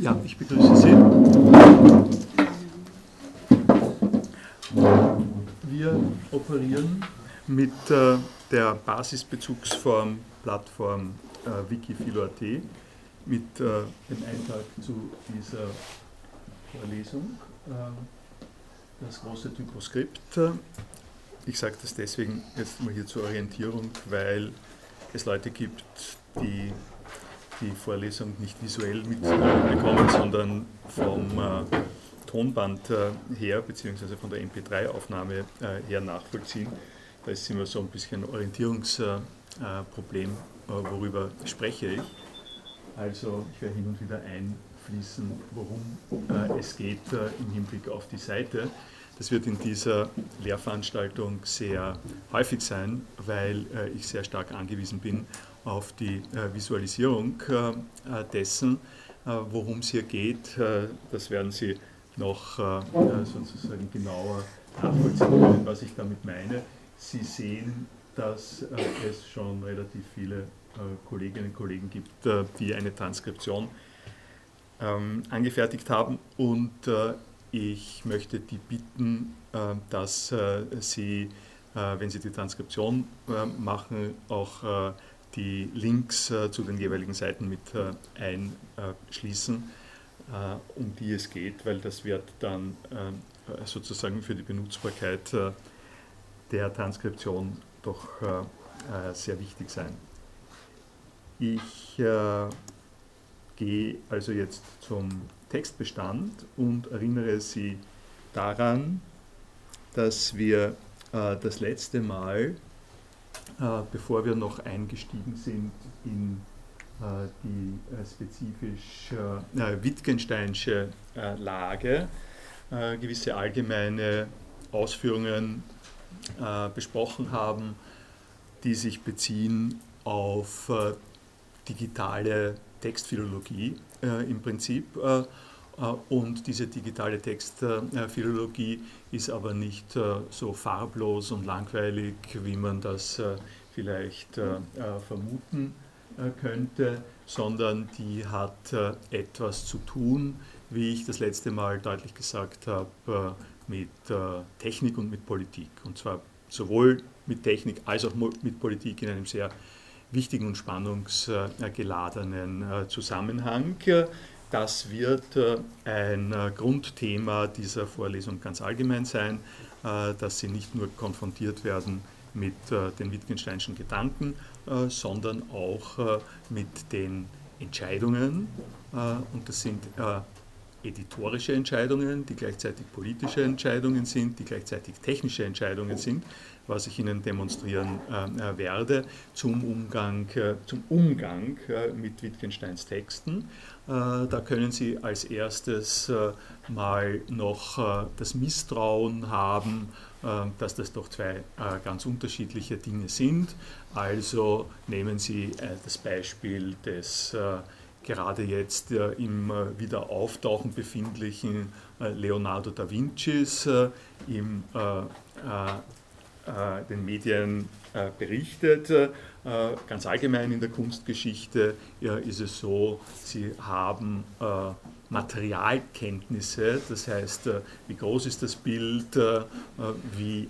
Ja, ich begrüße Sie. Wir operieren mit äh, der Basisbezugsform Plattform äh, Wikifilo.at mit äh, dem Eintrag zu dieser Vorlesung. Das große Typoskript. Ich sage das deswegen jetzt mal hier zur Orientierung, weil es Leute gibt, die die Vorlesung nicht visuell mitbekommen, sondern vom äh, Tonband äh, her, beziehungsweise von der MP3-Aufnahme äh, her nachvollziehen. Da ist immer so ein bisschen Orientierungsproblem, worüber spreche ich. Also ich werde hin und wieder einfließen, worum es geht im Hinblick auf die Seite. Das wird in dieser Lehrveranstaltung sehr häufig sein, weil ich sehr stark angewiesen bin auf die äh, Visualisierung äh, dessen, äh, worum es hier geht. das werden Sie noch sozusagen genauer nachvollziehen können, was ich damit meine. Sie sehen, dass es schon relativ viele Kolleginnen und Kollegen gibt, die eine Transkription ähm, angefertigt haben und ich möchte die bitten, dass Sie, wenn Sie die Transkription machen, auch die Links äh, zu den jeweiligen Seiten mit äh, einschließen, äh, um die es geht, weil das wird dann äh, sozusagen für die Benutzbarkeit äh, der Transkription doch äh, sehr wichtig sein. Ich gehe also jetzt zum Textbestand und erinnere Sie daran, dass wir das letzte Mal bevor wir noch eingestiegen sind in äh, die äh, spezifisch Wittgensteinsche Lage, gewisse allgemeine Ausführungen besprochen haben, die sich beziehen auf digitale Textphilologie im Prinzip. Und diese digitale Textphilologie ist aber nicht so farblos und langweilig, wie man das vielleicht äh, äh, vermuten äh, könnte, sondern die hat etwas zu tun, wie ich das letzte Mal deutlich gesagt habe, mit Technik und mit Politik. Und zwar sowohl mit Technik als auch mit Politik in einem sehr wichtigen und spannungsgeladenen Zusammenhang. Das wird ein Grundthema dieser Vorlesung ganz allgemein sein, dass Sie nicht nur konfrontiert werden mit äh, den Wittgensteinischen Gedanken, äh, sondern auch äh, mit den Entscheidungen, und das sind editorische Entscheidungen, die gleichzeitig politische Entscheidungen sind, die gleichzeitig technische Entscheidungen sind, was ich Ihnen demonstrieren äh, werde, zum Umgang, äh, zum Umgang äh, mit Wittgensteins Texten. da können Sie als erstes mal noch das Misstrauen haben, dass das doch zwei ganz unterschiedliche Dinge sind. Also nehmen Sie das Beispiel des gerade jetzt äh, im äh, wieder auftauchen befindlichen äh, Leonardo da Vincis in den Medien berichtet. Ganz allgemein in der Kunstgeschichte ist es so, sie haben Materialkenntnisse, das heißt, wie groß ist das Bild, wie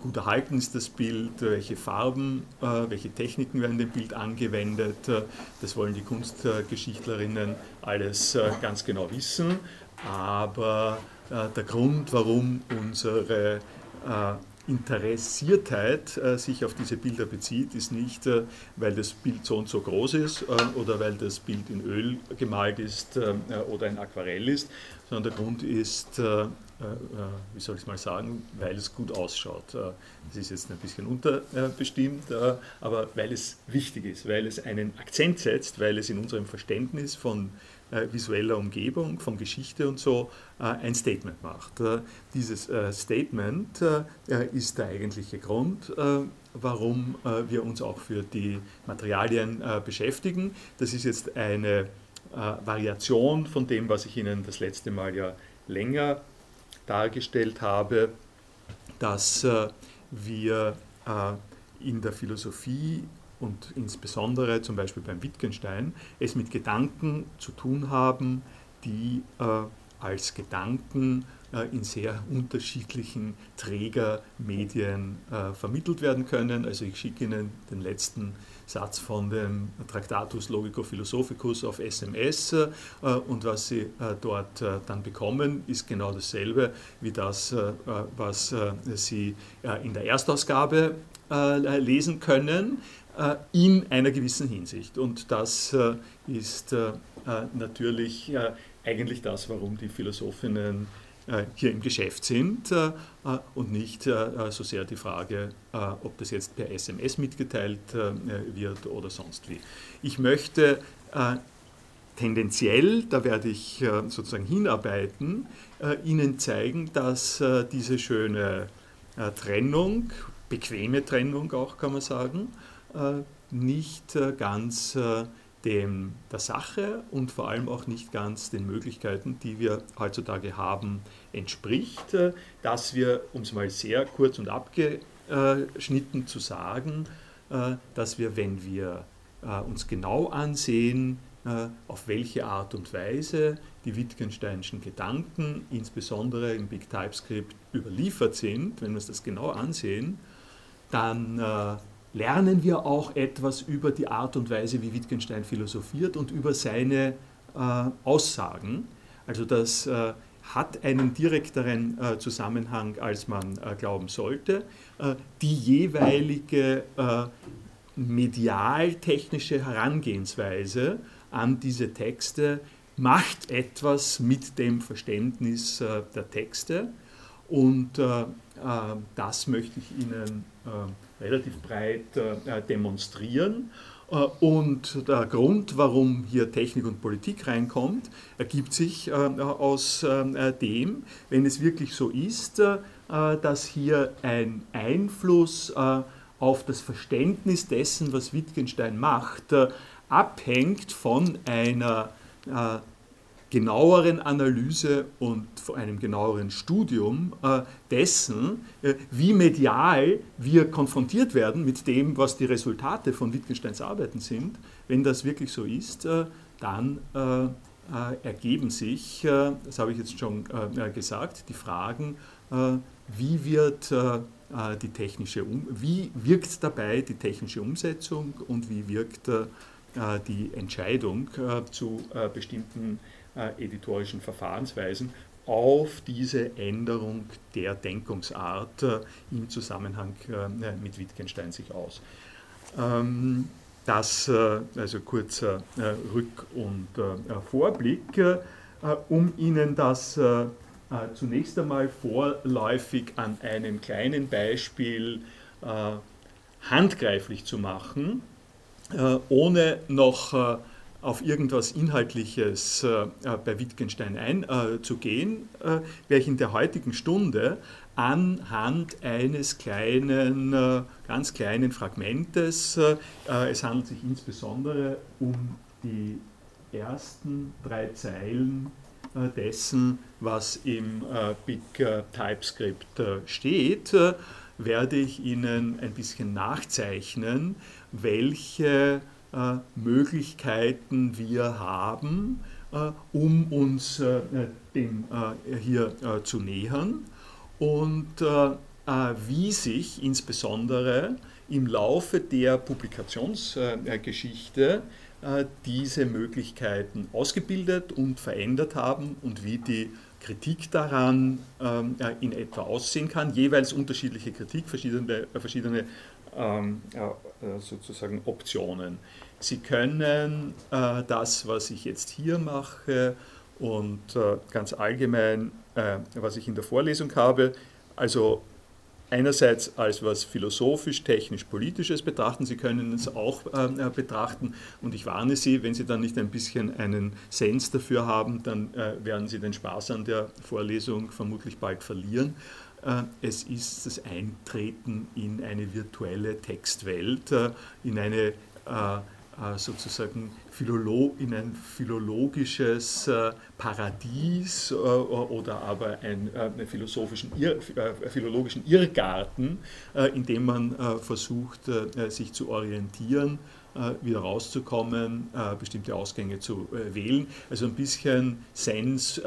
gut erhalten ist das Bild, welche Farben, äh, welche Techniken werden dem Bild angewendet. Äh, das wollen die Kunstgeschichtlerinnen alles äh, ganz genau wissen. Aber der Grund, warum unsere Interessiertheit sich auf diese Bilder bezieht, ist nicht, weil das Bild so und so groß ist oder weil das Bild in Öl gemalt ist oder ein Aquarell ist, sondern der Grund ist äh, äh, wie soll ich es mal sagen, weil es gut ausschaut. Äh, das ist jetzt ein bisschen unterbestimmt, aber weil es wichtig ist, weil es einen Akzent setzt, weil es in unserem Verständnis von visueller Umgebung, von Geschichte und so ein Statement macht. Dieses Statement ist der eigentliche Grund, warum wir uns auch für die Materialien beschäftigen. Das ist jetzt eine Variation von dem, was ich Ihnen das letzte Mal ja länger dargestellt habe, dass äh, wir äh, in der Philosophie und insbesondere zum Beispiel beim Wittgenstein es mit Gedanken zu tun haben, die als Gedanken in sehr unterschiedlichen Trägermedien vermittelt werden können. Also ich schicke Ihnen den letzten Satz von dem Tractatus Logico Philosophicus auf SMS äh, und was Sie äh, dort äh, dann bekommen, ist genau dasselbe wie das, was Sie in der Erstausgabe lesen können in einer gewissen Hinsicht. Und das ist natürlich eigentlich das, warum die Philosophinnen hier im Geschäft sind äh, äh, und nicht so sehr die Frage, ob das jetzt per SMS mitgeteilt wird oder sonst wie. Ich möchte tendenziell, da werde ich sozusagen hinarbeiten, Ihnen zeigen, dass diese schöne Trennung, bequeme Trennung auch kann man sagen, nicht ganz dem, der Sache und vor allem auch nicht ganz den Möglichkeiten, die wir heutzutage haben, entspricht, äh, dass wir, um es mal sehr kurz und abgeschnitten zu sagen, äh, dass wir, wenn wir äh, uns genau ansehen, auf welche Art und Weise die Wittgensteinischen Gedanken, insbesondere im Big TypeScript, überliefert sind, wenn wir uns das genau ansehen, dann lernen wir auch etwas über die Art und Weise, wie Wittgenstein philosophiert und über seine Aussagen. Also das äh, hat einen direkteren äh, Zusammenhang, als man äh, glauben sollte. Äh, die jeweilige äh, medial-technische Herangehensweise an diese Texte macht etwas mit dem Verständnis der Texte und das möchte ich Ihnen relativ breit äh, demonstrieren. Äh, und der Grund, warum hier Technik und Politik reinkommt, ergibt sich äh, aus dem, wenn es wirklich so ist, dass hier ein Einfluss auf das Verständnis dessen, was Wittgenstein macht, abhängt von einer genaueren Analyse und einem genaueren Studium äh, dessen, äh, wie medial wir konfrontiert werden mit dem, was die Resultate von Wittgensteins Arbeiten sind. Wenn das wirklich so ist, äh, dann ergeben sich, das habe ich jetzt schon gesagt, die Fragen, wie wird die technische wie wirkt dabei die technische Umsetzung und wie wirkt die Entscheidung zu bestimmten äh, editorischen Verfahrensweisen auf diese Änderung der Denkungsart äh, im Zusammenhang äh, mit Wittgenstein sich aus. Ähm, das also kurzer Rück- und Vorblick, um Ihnen das zunächst einmal vorläufig an einem kleinen Beispiel handgreiflich zu machen, ohne noch auf irgendwas Inhaltliches äh, bei Wittgenstein einzugehen, äh, äh, werde ich in der heutigen Stunde anhand eines kleinen, äh, ganz kleinen Fragmentes, äh, es handelt sich insbesondere um die ersten drei Zeilen äh, dessen, was im Big TypeScript steht, werde ich Ihnen ein bisschen nachzeichnen, welche äh, Möglichkeiten wir haben, äh, um uns äh, dem hier zu nähern. Und wie sich insbesondere im Laufe der Publikationsgeschichte diese Möglichkeiten ausgebildet und verändert haben und wie die Kritik daran in etwa aussehen kann, jeweils unterschiedliche Kritik, verschiedene, verschiedene ähm, äh, sozusagen Optionen. Sie können äh, das, was ich jetzt hier mache und äh, ganz allgemein, was ich in der Vorlesung habe, also einerseits als was philosophisch, technisch, politisches betrachten. Sie können es auch betrachten und ich warne Sie, wenn Sie dann nicht ein bisschen einen Sens dafür haben, dann werden Sie den Spaß an der Vorlesung vermutlich bald verlieren. Äh, es ist das Eintreten in eine virtuelle Textwelt, äh, in eine äh, sozusagen Philolo in ein philologisches Paradies oder aber einen philosophischen Irr, philologischen Irrgarten, in dem man versucht, sich zu orientieren wieder rauszukommen, bestimmte Ausgänge zu wählen. Also ein bisschen Sens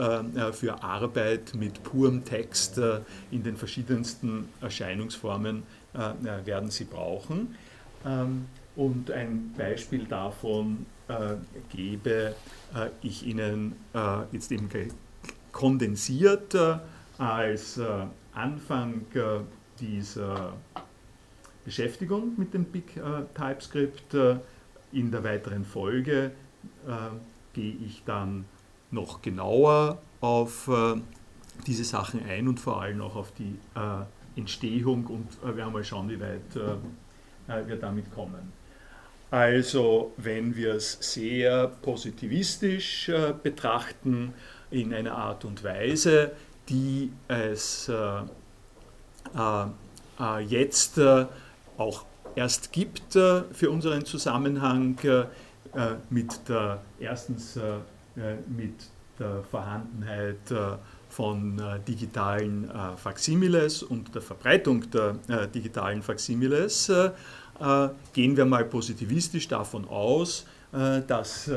für Arbeit mit purem Text in den verschiedensten Erscheinungsformen werden Sie brauchen. Ähm, und ein Beispiel davon gebe ich Ihnen jetzt eben kondensiert als Anfang dieser Beschäftigung mit dem Big äh, TypeScript. Äh, in der weiteren Folge äh, gehe ich dann noch genauer auf äh, diese Sachen ein und vor allem auch auf die äh, Entstehung und äh, werden mal schauen, wie weit wir damit kommen. Also wenn wir es sehr positivistisch betrachten, in einer Art und Weise, die es jetzt auch erst gibt äh, für unseren Zusammenhang äh, äh, mit der erstens mit der Vorhandenheit von digitalen Faximiles und der Verbreitung der digitalen Faximiles gehen wir mal positivistisch davon aus, dass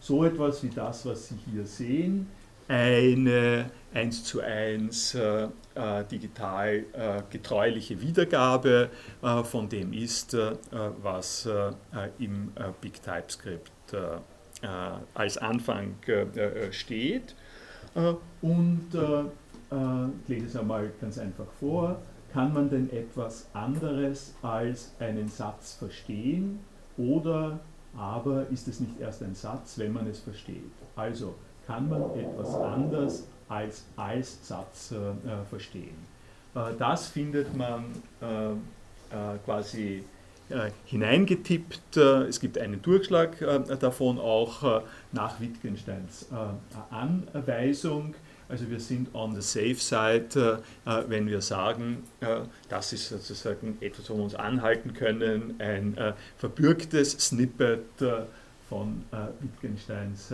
so etwas wie das, was Sie hier sehen, eine 1 zu 1 äh, äh, digital äh, getreuliche Wiedergabe äh, von dem ist, äh, was äh, im Big TypeScript als Anfang steht. und ich lese es einmal ganz einfach vor. Kann man denn etwas anderes als einen Satz verstehen oder aber ist es nicht erst ein Satz, wenn man es versteht? Also kann man etwas anders als Als-Satz äh, äh, verstehen. Äh, das findet man äh, äh, quasi äh, hineingetippt. es gibt einen Durchschlag davon auch nach Wittgensteins Anweisung. Also wir sind on the safe side, wenn wir sagen, das ist sozusagen etwas, wo wir uns anhalten können, ein verbürgtes Snippet von Wittgensteins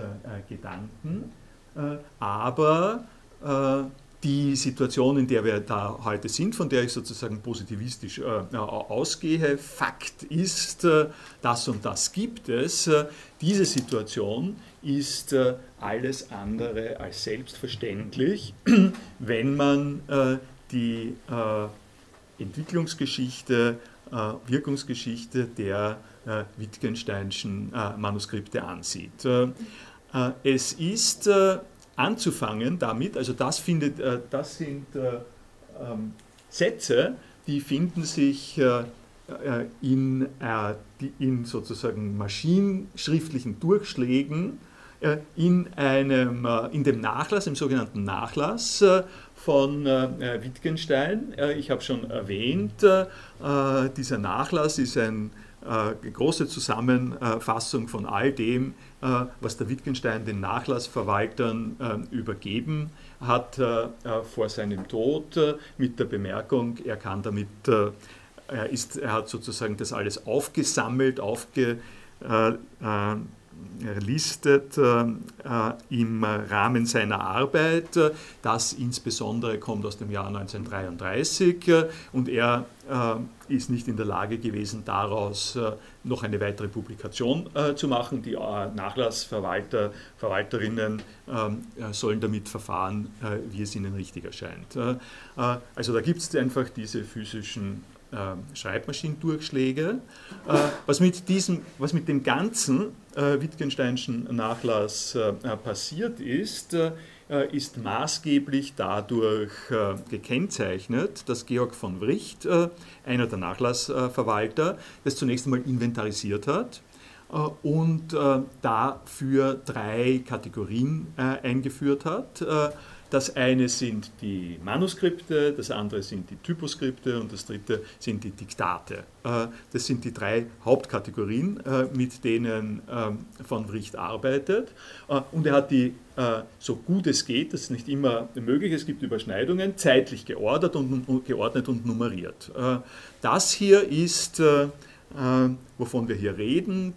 Gedanken. Äh, aber äh, die Situation, in der wir da heute sind, von der ich sozusagen positivistisch äh, ausgehe, Fakt ist, äh, das und das gibt es. Äh, diese Situation ist äh, alles andere als selbstverständlich, wenn man die Entwicklungsgeschichte, Wirkungsgeschichte der Wittgensteinschen Manuskripte ansieht. es ist anzufangen damit, also das, findet, äh, das sind äh, ähm, Sätze, die finden sich äh, in, in sozusagen maschinenschriftlichen Durchschlägen in, einem, in dem Nachlass, im sogenannten Nachlass von Wittgenstein. Ich habe schon erwähnt, dieser Nachlass ist eine große Zusammenfassung von all dem, äh, was der Wittgenstein den Nachlassverwaltern äh, übergeben hat äh, vor seinem Tod, mit der Bemerkung, er kann damit, er, ist, er hat sozusagen das alles aufgesammelt, aufge, listet äh, im Rahmen seiner Arbeit. Das insbesondere kommt aus dem Jahr 1933 äh, und er äh, ist nicht in der Lage gewesen, daraus äh, noch eine weitere Publikation äh, zu machen. Die äh, Nachlassverwalter, Verwalterinnen sollen damit verfahren, wie es ihnen richtig erscheint. also da gibt es einfach diese physischen äh, Schreibmaschinendurchschläge. Äh, was, mit diesem, was mit dem ganzen äh, Wittgensteinschen Nachlass äh, passiert ist, ist maßgeblich dadurch gekennzeichnet, dass Georg von Wricht, einer der Nachlassverwalter, das zunächst einmal inventarisiert hat und dafür drei Kategorien eingeführt hat das eine sind die Manuskripte, das andere sind die Typoskripte und das dritte sind die Diktate. Äh, das sind die drei Hauptkategorien, äh, mit denen ähm, von Wricht arbeitet. Äh, und er hat die, so gut es geht, das ist nicht immer möglich, es gibt Überschneidungen, zeitlich geordnet und, geordnet und nummeriert. Das hier ist wovon wir hier reden,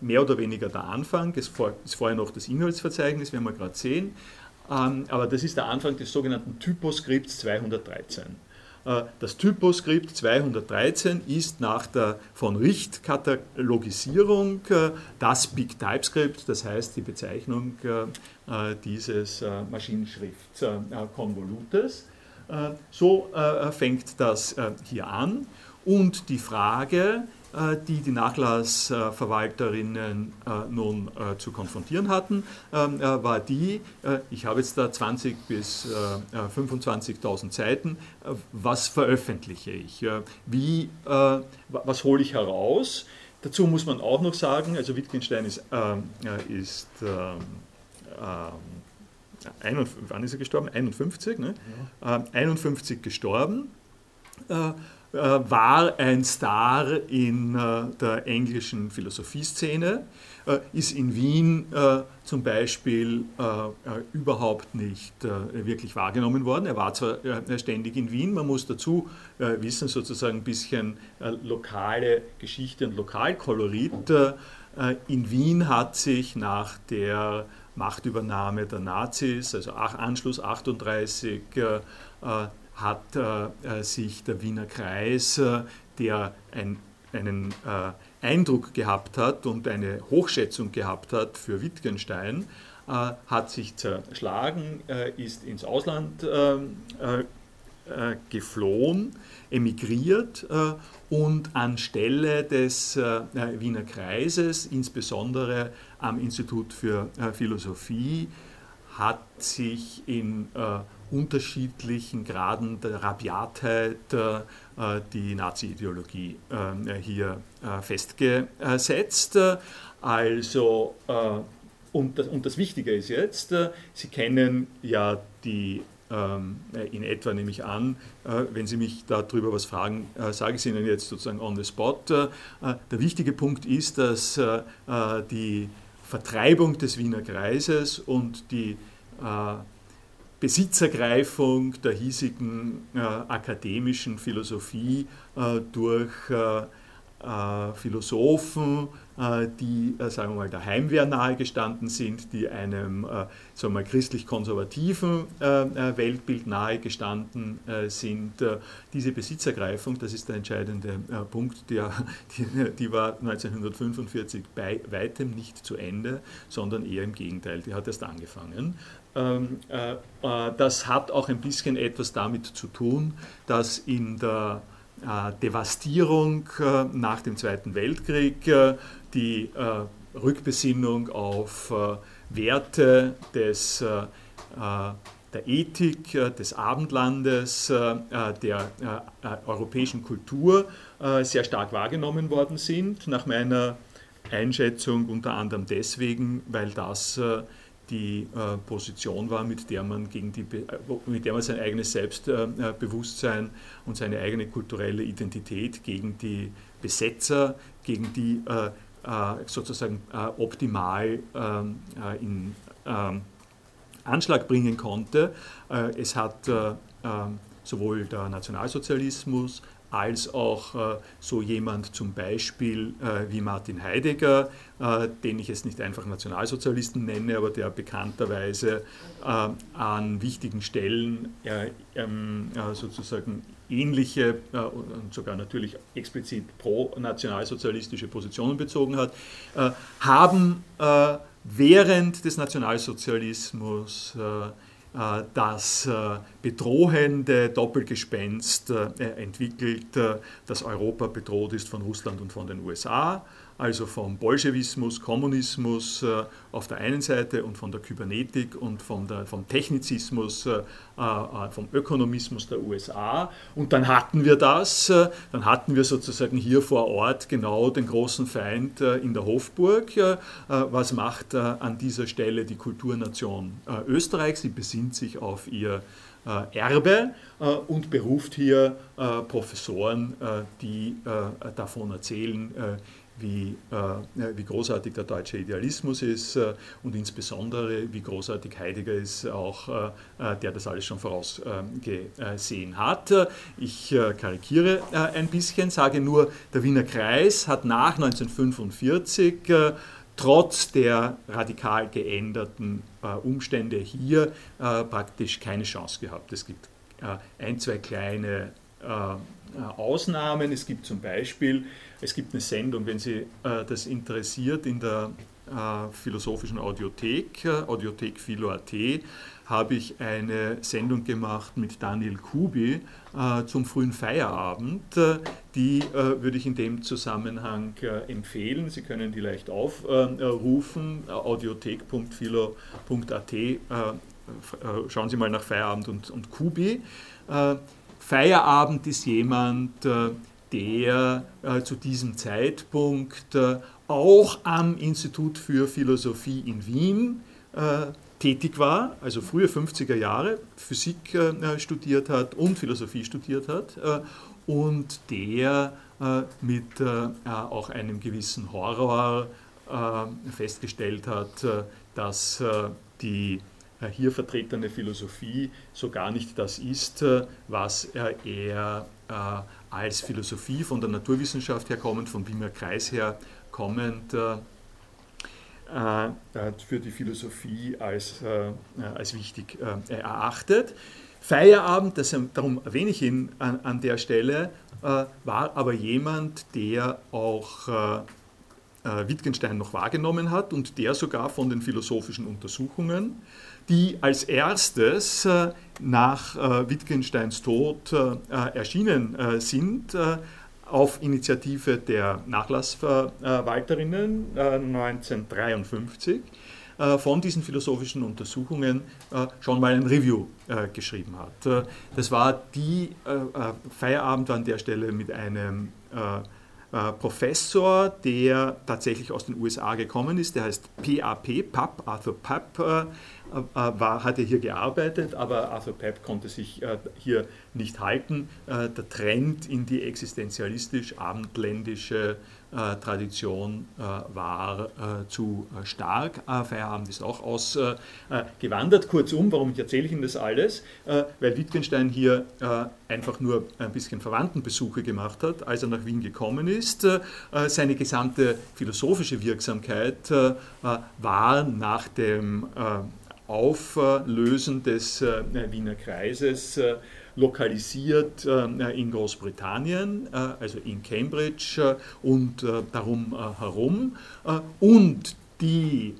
mehr oder weniger der Anfang, es ist vorher noch das Inhaltsverzeichnis, werden wir gerade sehen. Ähm, aber das ist der Anfang des sogenannten Typoskripts 213. Das Typoskript 213 ist nach der von Richt Katalogisierung das Big Typescript, das heißt die Bezeichnung dieses Maschinenschriftkonvolutes. So fängt das hier an und die Frage, äh, die die Nachlassverwalterinnen äh, nun äh, zu konfrontieren hatten, ähm, war die, ich habe jetzt da 20 bis 25.000 Seiten, was veröffentliche ich? Wie, was hole ich heraus? Dazu muss man auch noch sagen, also Wittgenstein ist, ist ähm, wann ist er gestorben? 51, ne? Ja. 51 gestorben. Äh, war ein Star in äh, der englischen Philosophieszene, äh, ist in Wien zum Beispiel überhaupt nicht wirklich wahrgenommen worden. Er war zwar ständig in Wien, man muss dazu wissen, sozusagen ein bisschen lokale Geschichte und Lokalkolorit. In Wien hat sich nach der Machtübernahme der Nazis, also Anschluss 38, hat äh, sich der Wiener Kreis, äh, der ein, einen äh, Eindruck gehabt hat und eine Hochschätzung gehabt hat für Wittgenstein, äh, hat sich zerschlagen, äh, ist ins Ausland äh, geflohen, emigriert und anstelle des Wiener Kreises, insbesondere am Institut für Philosophie, hat sich in unterschiedlichen Graden der Rabiatheit äh, die Nazi-Ideologie äh, hier äh, festgesetzt. Also, und das, und das Wichtige ist jetzt, Sie kennen ja die ähm, in etwa nehme ich an, wenn Sie mich darüber was fragen, sage ich es Ihnen jetzt sozusagen on the spot. Der wichtige Punkt ist, dass die Vertreibung des Wiener Kreises und die Besitzergreifung der hiesigen äh, akademischen Philosophie äh, durch äh, Philosophen, äh, die, äh, sagen wir mal, der Heimwehr nahegestanden sind, die einem christlich-konservativen Weltbild nahegestanden sind. Diese Besitzergreifung, das ist der entscheidende Punkt, die, war 1945 bei weitem nicht zu Ende, sondern eher im Gegenteil, die hat erst angefangen. Ähm, äh, äh, das hat auch ein bisschen etwas damit zu tun, dass in der äh, Devastierung nach dem Zweiten Weltkrieg die Rückbesinnung auf Werte des, der Ethik, des Abendlandes, der europäischen Kultur sehr stark wahrgenommen worden sind. Nach meiner Einschätzung unter anderem deswegen, weil das die äh, Position war, mit der man gegen die, äh, mit der man sein eigenes Selbstbewusstsein äh, und seine eigene kulturelle Identität gegen die Besetzer, gegen die sozusagen optimal ähm, in ähm, Anschlag bringen konnte. es hat ähm, sowohl der Nationalsozialismus als auch äh, so jemand zum Beispiel äh, wie Martin Heidegger, äh, den ich jetzt nicht einfach Nationalsozialisten nenne, aber der bekannterweise an wichtigen Stellen äh, ähm, äh, sozusagen ähnliche und sogar natürlich explizit pro-nationalsozialistische Positionen bezogen hat, haben während des Nationalsozialismus äh, das äh, bedrohende Doppelgespenst äh, entwickelt, dass Europa bedroht ist von Russland und von den USA also vom Bolschewismus, Kommunismus äh, auf der einen Seite und von der Kybernetik und von der, vom Technizismus, äh, äh, vom Ökonomismus der USA. Und dann hatten wir das, dann hatten wir sozusagen hier vor Ort genau den großen Feind in der Hofburg. Was macht an dieser Stelle die Kulturnation Österreich? Sie besinnt sich auf ihr Erbe und beruft hier Professoren, die davon erzählen, wie, äh, wie großartig der deutsche Idealismus ist äh, und insbesondere wie großartig Heidegger ist, auch äh, der das alles schon vorausgesehen hat. Ich karikiere ein bisschen, sage nur, der Wiener Kreis hat nach 1945 trotz der radikal geänderten Umstände hier praktisch keine Chance gehabt. Es gibt ein, zwei kleine Ausnahmen. Es gibt zum Beispiel, es gibt eine Sendung, wenn Sie das interessiert, in der Philosophischen Audiothek, Audiothek Philo.at, habe ich eine Sendung gemacht mit Daniel Kubi äh, zum frühen Feierabend. Äh, die äh, würde ich in dem Zusammenhang äh, empfehlen. Sie können die leicht aufrufen, audiothek.philo.at. Äh, schauen Sie mal nach Feierabend und, und Kubi. Feierabend ist jemand, der zu diesem Zeitpunkt auch am Institut für Philosophie in Wien tätig war, also frühe 50er Jahre Physik äh, studiert hat und Philosophie studiert hat äh, und der äh, mit äh, auch einem gewissen Horror äh, festgestellt hat, äh, dass die hier vertretene Philosophie so gar nicht das ist, was er als Philosophie von der Naturwissenschaft her kommend, vom Wiener Kreis her kommend, äh, für die Philosophie als, äh, als wichtig äh, erachtet. Feierabend, das, darum erwähne ich ihn an, an der Stelle, war aber jemand, der auch Wittgenstein noch wahrgenommen hat und der sogar von den philosophischen Untersuchungen, die als erstes nach Wittgensteins Tod erschienen sind, auf Initiative der Nachlassverwalterinnen 1953 äh, äh, von diesen philosophischen Untersuchungen äh, schon mal ein Review geschrieben hat. Das war die Feierabend an der Stelle mit einem Professor, der tatsächlich aus den USA gekommen ist, der heißt PAP, PAP, Arthur Papp, äh, war, hatte hier gearbeitet, aber Arthur Pep konnte sich äh, hier nicht halten. Äh, der Trend in die existenzialistisch-abendländische Tradition war zu stark. Feierabend ist auch ausgewandert. Kurzum, warum erzähle ich Ihnen das alles? Weil Wittgenstein hier einfach nur ein bisschen Verwandtenbesuche gemacht hat, als er nach Wien gekommen ist. Seine gesamte philosophische Wirksamkeit war nach dem Auflösen des äh, Wiener Kreises äh, lokalisiert äh, in Großbritannien, also in Cambridge und darum herum. Und die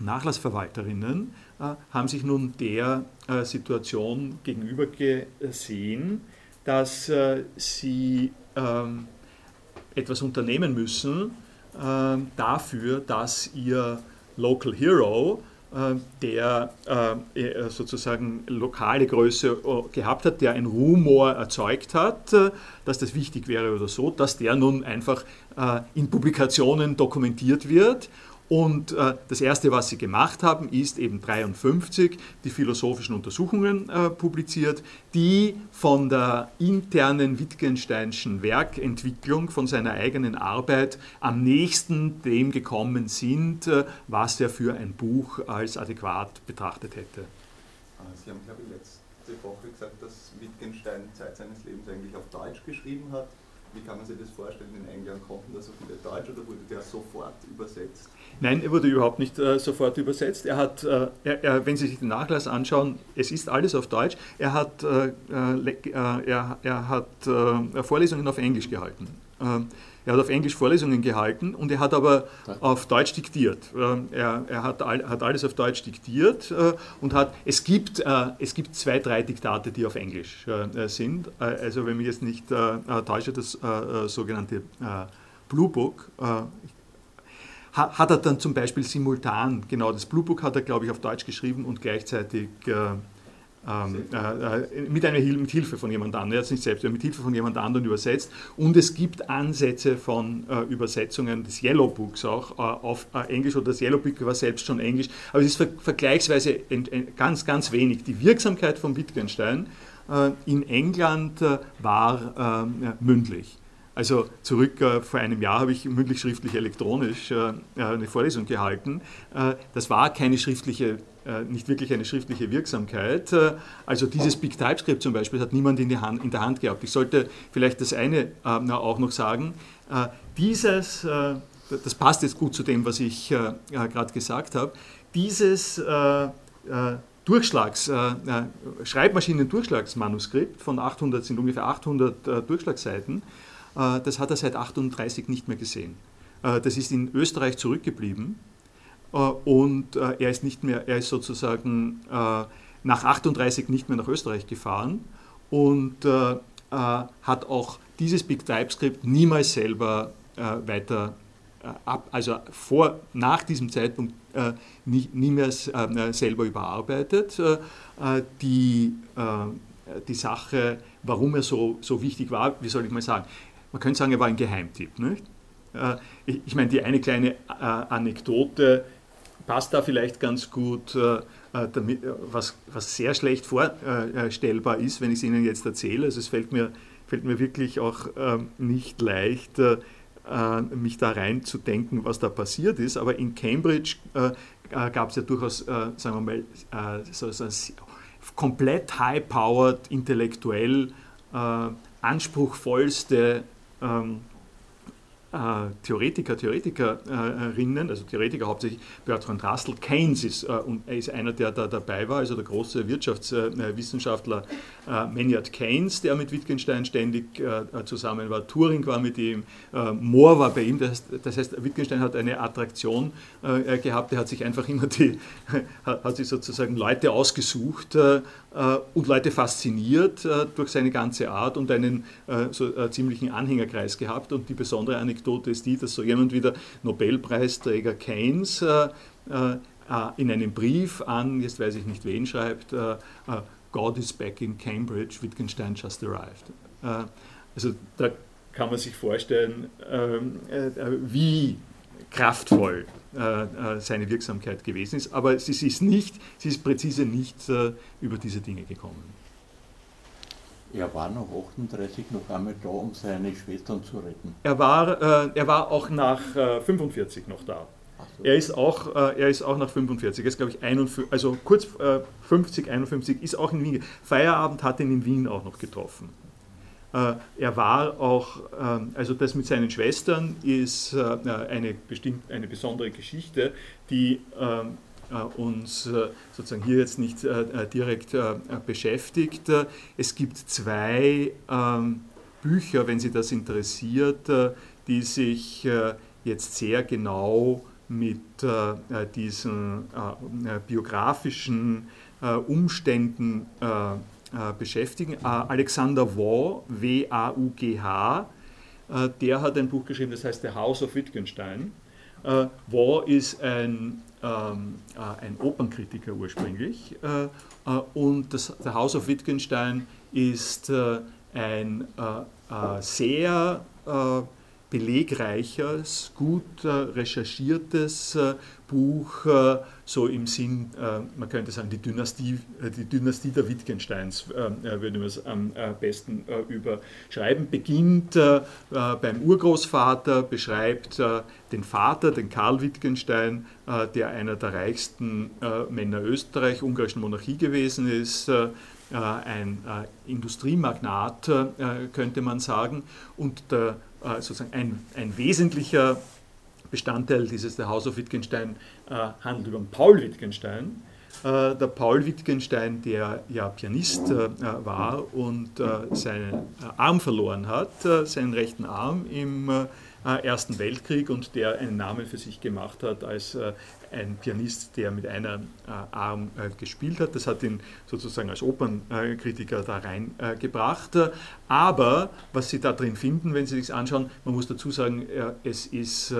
Nachlassverwalterinnen haben sich nun der Situation gegenüber gesehen, dass sie ähm, etwas unternehmen müssen dafür, dass ihr Local Hero äh, der äh, äh, sozusagen lokale Größe gehabt hat, der ein Rumor erzeugt hat, dass das wichtig wäre oder so, dass der nun einfach in Publikationen dokumentiert wird und äh, das Erste, was sie gemacht haben, ist eben 53 die philosophischen Untersuchungen äh, publiziert, die von der internen Wittgensteinschen Werkentwicklung, von seiner eigenen Arbeit am nächsten dem gekommen sind, äh, was er für ein Buch als adäquat betrachtet hätte. Ah, sie haben, glaube ich, letzte Woche gesagt, dass Wittgenstein Zeit seines Lebens eigentlich auf Deutsch geschrieben hat. Wie kann man sich das vorstellen? In England konnten da so viele Deutsch oder wurde der sofort übersetzt? Nein, er wurde überhaupt nicht äh, sofort übersetzt. Er hat, äh, er, er, wenn Sie sich den Nachlass anschauen, es ist alles auf Deutsch. Er hat, äh, äh, äh er, er hat äh, Vorlesungen auf Englisch gehalten. Er hat auf Englisch Vorlesungen gehalten und er hat aber auf Deutsch diktiert. Ähm, er, er hat, all, hat, alles auf Deutsch diktiert und hat, es gibt, es gibt zwei, drei Diktate, die auf Englisch sind. Also wenn mich jetzt nicht täusche, das sogenannte Blue Book, hat er dann zum Beispiel simultan, genau, das Blue Book hat er, glaube ich, auf Deutsch geschrieben und gleichzeitig äh, ähm, äh, äh mit, einer, mit Hilfe von jemand anderem, er hat es nicht selbst, mit Hilfe von jemand anderem übersetzt. Und es gibt Ansätze von äh, Übersetzungen des Yellow Books auch äh, auf äh, Englisch oder das Yellow Book war selbst schon Englisch, aber es ist ver vergleichsweise ganz, ganz wenig. Die Wirksamkeit von Wittgenstein äh, in England war ähm, mündlich. Also zurück äh, vor einem Jahr habe ich mündlich, schriftlich, elektronisch äh, äh, eine Vorlesung gehalten. Äh, das war keine schriftliche, äh, nicht wirklich eine schriftliche Wirksamkeit. Also dieses Big TypeScript zum Beispiel hat niemand in, Hand, in der Hand gehabt. Ich sollte vielleicht das eine auch noch sagen. dieses, das passt jetzt gut zu dem, was ich gerade gesagt habe, dieses Durchschlags, Schreibmaschinen-Durchschlagsmanuskript von 800, sind ungefähr 800 Durchschlagsseiten. Das hat er seit 38 nicht mehr gesehen. das ist in Österreich zurückgeblieben und er ist nicht mehr, er ist sozusagen nach 38 nicht mehr nach Österreich gefahren und hat auch dieses Big TypeScript niemals selber weiter ab, also vor, nach diesem Zeitpunkt äh, nie, mehr äh, selber überarbeitet. Äh, die, die Sache, warum er so, so wichtig war, wie soll ich mal sagen, man könnte sagen, er war ein Geheimtipp. Nicht? Ich, ich meine, die eine kleine Anekdote passt da vielleicht ganz gut, damit, was, was sehr schlecht vorstellbar ist, wenn ich es Ihnen jetzt erzähle. Also es fällt mir, fällt mir wirklich auch nicht leicht, äh, mich da reinzudenken, was da passiert ist. Aber in Cambridge äh, äh gab es ja durchaus, äh, sagen wir mal, äh, so, so komplett high-powered, intellektuell anspruchsvollste ähm, äh, Theoretiker, Theoretikerinnen, also Theoretiker hauptsächlich Bertrand Russell, Keynes ist, äh, und ist einer, der da dabei war, also der große Wirtschaftswissenschaftler äh, Maynard Keynes, der mit Wittgenstein ständig zusammen war, Turing war mit ihm, Moore war bei ihm, das heißt, das heißt Wittgenstein hat eine Attraktion gehabt, er hat sich einfach immer die, hat sich sozusagen Leute ausgesucht, äh, und Leute fasziniert äh, durch seine ganze Art und einen äh, so, ziemlichen Anhängerkreis gehabt. Und die besondere Anekdote ist die, dass so jemand wie der Nobelpreisträger Keynes in einem Brief an, jetzt weiß ich nicht wen, schreibt, God is back in Cambridge, Wittgenstein just arrived. Also da kann man sich vorstellen, ähm, wie kraftvoll äh, äh, seine Wirksamkeit gewesen ist. Aber sie ist nicht, sie ist präzise nicht äh, über diese Dinge gekommen. Er war nach 38 noch einmal da, um seine Schwestern zu retten. Er war, äh, er war auch nach äh, 45 noch da. So. Er, ist auch, äh, er ist auch nach 45, er ist glaube ich 51, also kurz 50, 51, ist auch in Wien. Feierabend hat ihn in Wien auch noch getroffen. Äh, er war auch, ähm, also das mit seinen Schwestern ist äh, eine, bestimmt, eine besondere Geschichte, die ähm, äh, uns sozusagen hier jetzt nicht direkt beschäftigt. Es gibt zwei ähm, Bücher, wenn Sie das interessiert, die sich jetzt sehr genau mit diesen biografischen Umständen beschäftigen. Äh, Alexander Waugh, W-A-U-G-H, äh, der hat ein Buch geschrieben, das heißt The House of Wittgenstein. Waugh ist ein, ähm, ein Opernkritiker ursprünglich und das The House of Wittgenstein ist ein sehr belegreiches, gut recherchiertes Buch äh, so im Sinn, äh, man könnte sagen, die Dynastie, äh, die Dynastie der Wittgensteins, würde man es am besten überschreiben. Beginnt beim Urgroßvater, beschreibt den Vater, den Karl Wittgenstein, der einer der reichsten Männer Österreich, ungarischen Monarchie gewesen ist ein Industriemagnat, könnte man sagen, und der, sozusagen ein, ein wesentlicher Bestandteil dieses der House of Wittgenstein äh, handelt über Paul Wittgenstein. Äh, der Paul Wittgenstein, der ja Pianist äh, war und äh, seinen Arm verloren hat, äh, seinen rechten Arm im äh, Ersten Weltkrieg und der einen Namen für sich gemacht hat als ein Pianist, der mit einem Arm gespielt hat. Das hat ihn sozusagen als Opernkritiker da reingebracht. Aber was Sie da drin finden, wenn Sie sich anschauen, man muss dazu sagen, es ist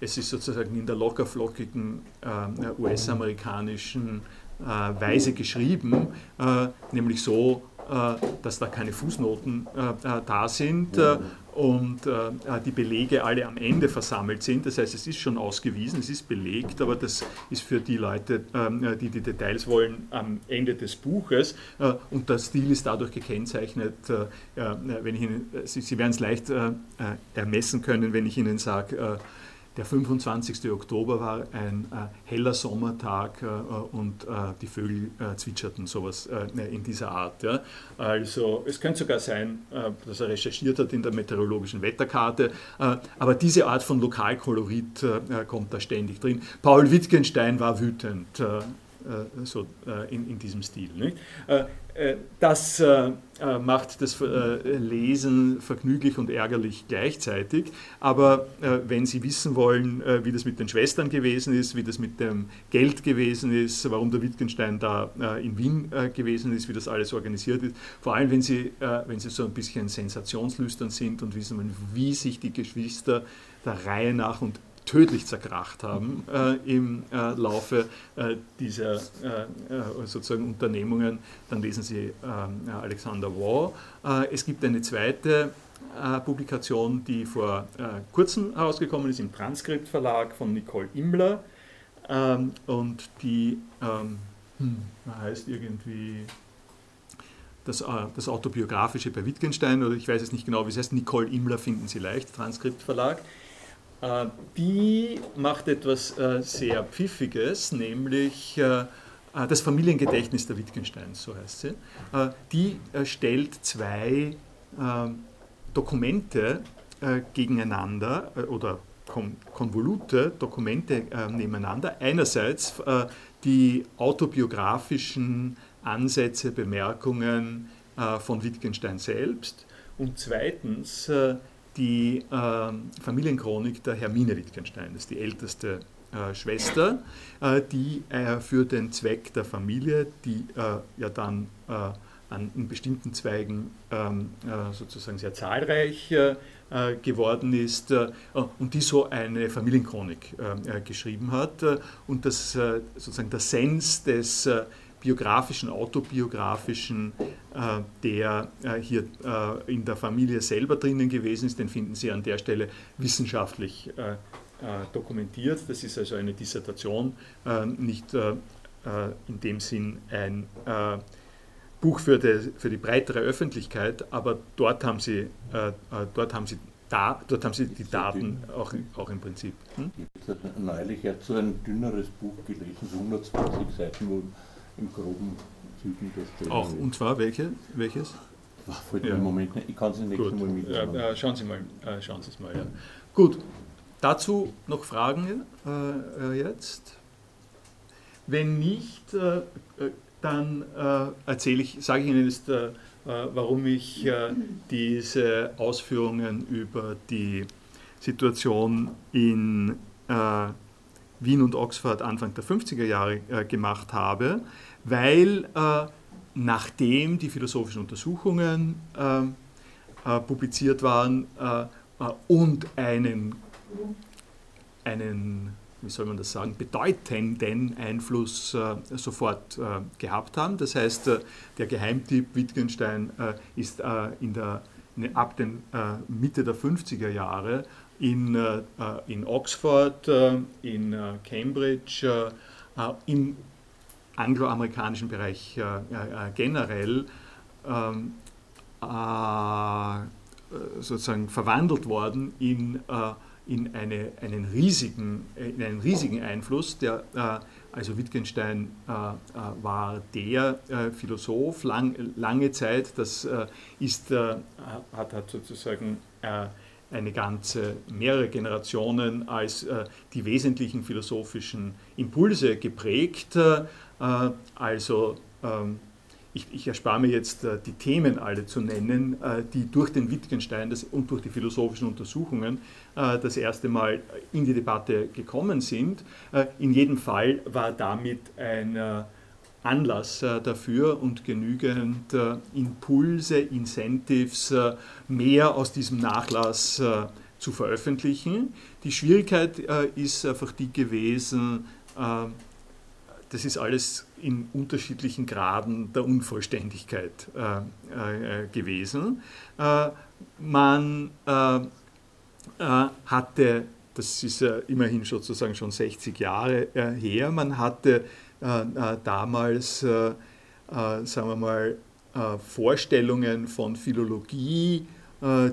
es ist sozusagen in der lockerflockigen äh, US-amerikanischen äh, Weise geschrieben, äh, nämlich so, äh, dass da keine Fußnoten äh, äh, da sind und die Belege alle am Ende versammelt sind. Das heißt, es ist schon ausgewiesen, es ist belegt, aber das ist für die Leute, ähm, die die Details wollen, am Ende des Buches. Und der Stil ist dadurch gekennzeichnet, wenn ich Ihnen, Sie, Sie werden es leicht ermessen können, wenn ich Ihnen sage, der 25. Oktober war ein äh, heller Sommertag äh, und äh, die Vögel äh, zwitscherten, sowas äh, in dieser Art. Ja. Also es könnte sogar sein, äh, dass er recherchiert hat in der meteorologischen Wetterkarte, aber diese Art von Lokalkolorit kommt da ständig drin. Paul Wittgenstein war wütend so in, in diesem Stil. Nicht? Das macht das Lesen vergnüglich und ärgerlich gleichzeitig, aber wenn Sie wissen wollen, wie das mit den Schwestern gewesen ist, wie das mit dem Geld gewesen ist, warum der Wittgenstein da in Wien gewesen ist, wie das alles organisiert ist, vor allem wenn Sie, wenn Sie so ein bisschen sensationslüstern sind und wissen wollen, wie sich die Geschwister der Reihe nach und tödlich zerkracht haben äh, im äh, Laufe äh, dieser sozusagen Unternehmungen. Dann lesen Sie ähm, Alexander Waugh. Es gibt eine zweite Publikation, die vor kurzem herausgekommen ist im Transkript Verlag von Nicole Immler ähm, und die ähm, hm, heißt irgendwie das, das, Autobiografische bei Wittgenstein, oder ich weiß jetzt nicht genau, wie es heißt, Nicole Immler finden Sie leicht, Transkript Verlag. Äh, die macht etwas äh, sehr Pfiffiges, nämlich äh, das Familiengedächtnis der Wittgensteins, so heißt sie. Die stellt zwei Dokumente gegeneinander oder konvolute Dokumente nebeneinander. Einerseits die autobiografischen Ansätze, Bemerkungen von Wittgenstein selbst und zweitens die äh, Familienchronik der Hermine Wittgenstein, das ist die älteste äh, Schwester, äh, die äh, für den Zweck der Familie, die äh, ja dann äh, an, in bestimmten Zweigen ähm, sozusagen sehr zahlreich geworden ist und die so eine Familienchronik geschrieben hat und das sozusagen der Sens des biografischen, autobiografischen, äh, der äh, hier äh, in der Familie selber drinnen gewesen ist, den finden Sie an der Stelle wissenschaftlich dokumentiert. Das ist also eine Dissertation, nicht in dem Sinn ein Buch für die, für die breitere Öffentlichkeit, aber dort haben Sie, dort haben Sie da, dort haben Sie die Daten auch, auch im Prinzip. Hm? Ich habe neulich so ein dünneres Buch gelesen, so 120 Seiten, wo im groben Zügen das Auch, und zwar welche, welches? Ach, ja. im Moment. Ich kann es nicht Mal mitnehmen. Ja, schauen Sie mal, äh, schauen Sie es mal. Ja. Gut, dazu noch Fragen äh, äh jetzt? Wenn nicht, äh, äh dann äh, erzähle ich, sage ich Ihnen jetzt, warum ich diese Ausführungen über die Situation in Wien und Oxford Anfang der 50er Jahre gemacht habe weil äh, nachdem die philosophischen Untersuchungen äh, äh publiziert waren äh, äh, und einen, einen, wie soll man das sagen, bedeutenden Einfluss sofort gehabt haben. Das heißt, der Geheimtipp Wittgenstein ist in der, ab den Mitte der 50er Jahre in, in Oxford, in Cambridge, im angloamerikanischen Bereich äh, äh, generell ähm, äh, sozusagen verwandelt worden in, in, eine, einen, riesigen, in einen riesigen Einfluss. Der, also Wittgenstein war der Philosoph lang, lange Zeit, das ist, hat, hat sozusagen eine ganze, mehrere Generationen als äh, die wesentlichen philosophischen Impulse geprägt. Äh, also ähm, ich, ich, erspare mir jetzt äh, die Themen alle zu nennen, äh, die durch den Wittgenstein und durch die philosophischen Untersuchungen das erste Mal in die Debatte gekommen sind. In jedem Fall war damit ein Anlass dafür und genügend Impulse, Incentives, mehr aus diesem Nachlass zu veröffentlichen. Die Schwierigkeit ist einfach die gewesen, das ist alles in unterschiedlichen Graden der Unvollständigkeit äh, äh, gewesen. Äh, man äh, äh, hatte, das ist ja immerhin sozusagen schon 60 Jahre äh, her, man hatte damals, sagen wir mal, Vorstellungen von Philologie,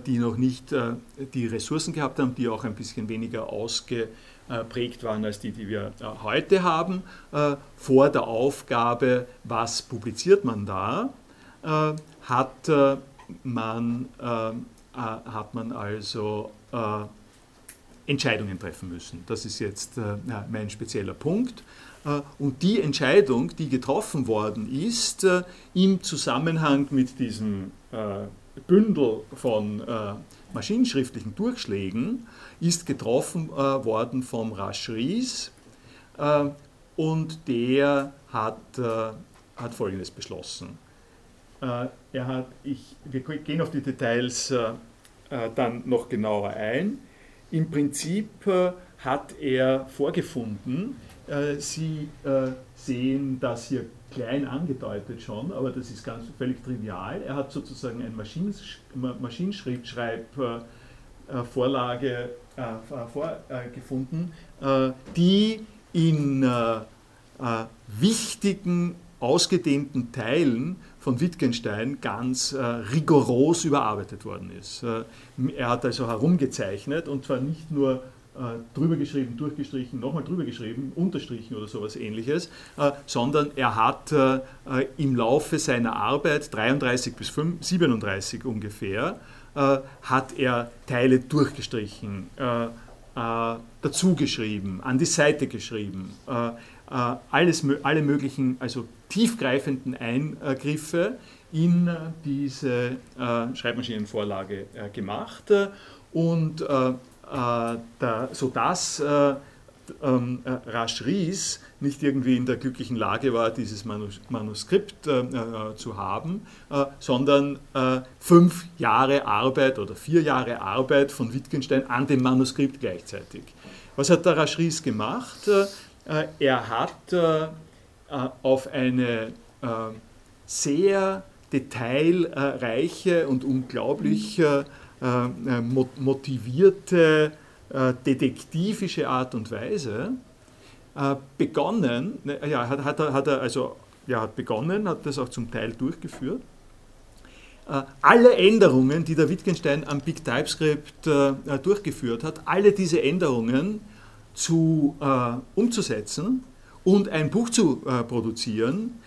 die noch nicht die Ressourcen gehabt haben, die auch ein bisschen weniger ausge äh, prägt waren als die, die wir äh, heute haben, äh, vor der Aufgabe, was publiziert man da, hat man, hat man also Entscheidungen treffen müssen. Das ist jetzt mein spezieller Punkt. und die Entscheidung, die getroffen worden ist, im Zusammenhang mit diesem Bündel von maschinenschriftlichen Durchschlägen, ist getroffen worden vom Raschries und der hat, hat Folgendes beschlossen. er hat, ich, wir gehen auf die Details dann noch genauer ein. Im Prinzip hat er vorgefunden, äh, Sie äh, sehen das hier klein angedeutet schon, aber das ist ganz völlig trivial. Er hat sozusagen eine Maschinenschreibvorlage äh, vorgefunden, die in wichtigen, ausgedehnten Teilen von Wittgenstein ganz rigoros überarbeitet worden ist. er hat also herumgezeichnet und zwar nicht nur äh, drüber geschrieben, durchgestrichen, nochmal drüber geschrieben, unterstrichen oder sowas ähnliches, äh, sondern er hat äh, im Laufe seiner Arbeit, 33 bis 37 ungefähr, hat er Teile durchgestrichen, dazu geschrieben, an die Seite geschrieben, alles, alle möglichen, also tiefgreifenden Eingriffe in diese Schreibmaschinenvorlage gemacht. Und äh, da, sodass äh, ähm, äh, Rasch Ries nicht irgendwie in der glücklichen Lage war, dieses Manus Manuskript äh, äh, zu haben, äh, sondern fünf Jahre Arbeit oder vier Jahre Arbeit von Wittgenstein an dem Manuskript gleichzeitig. Was hat der Rasch Ries gemacht? er hat auf eine sehr detailreiche und unglaublich äh, äh, motivierte, äh, detektivische Art und Weise begonnen, ne, ja, hat, hat, er, hat er also ja, hat begonnen, hat das auch zum Teil durchgeführt. alle Änderungen, die der Wittgenstein am Big TypeScript durchgeführt hat, alle diese Änderungen zu, umzusetzen und ein Buch zu produzieren,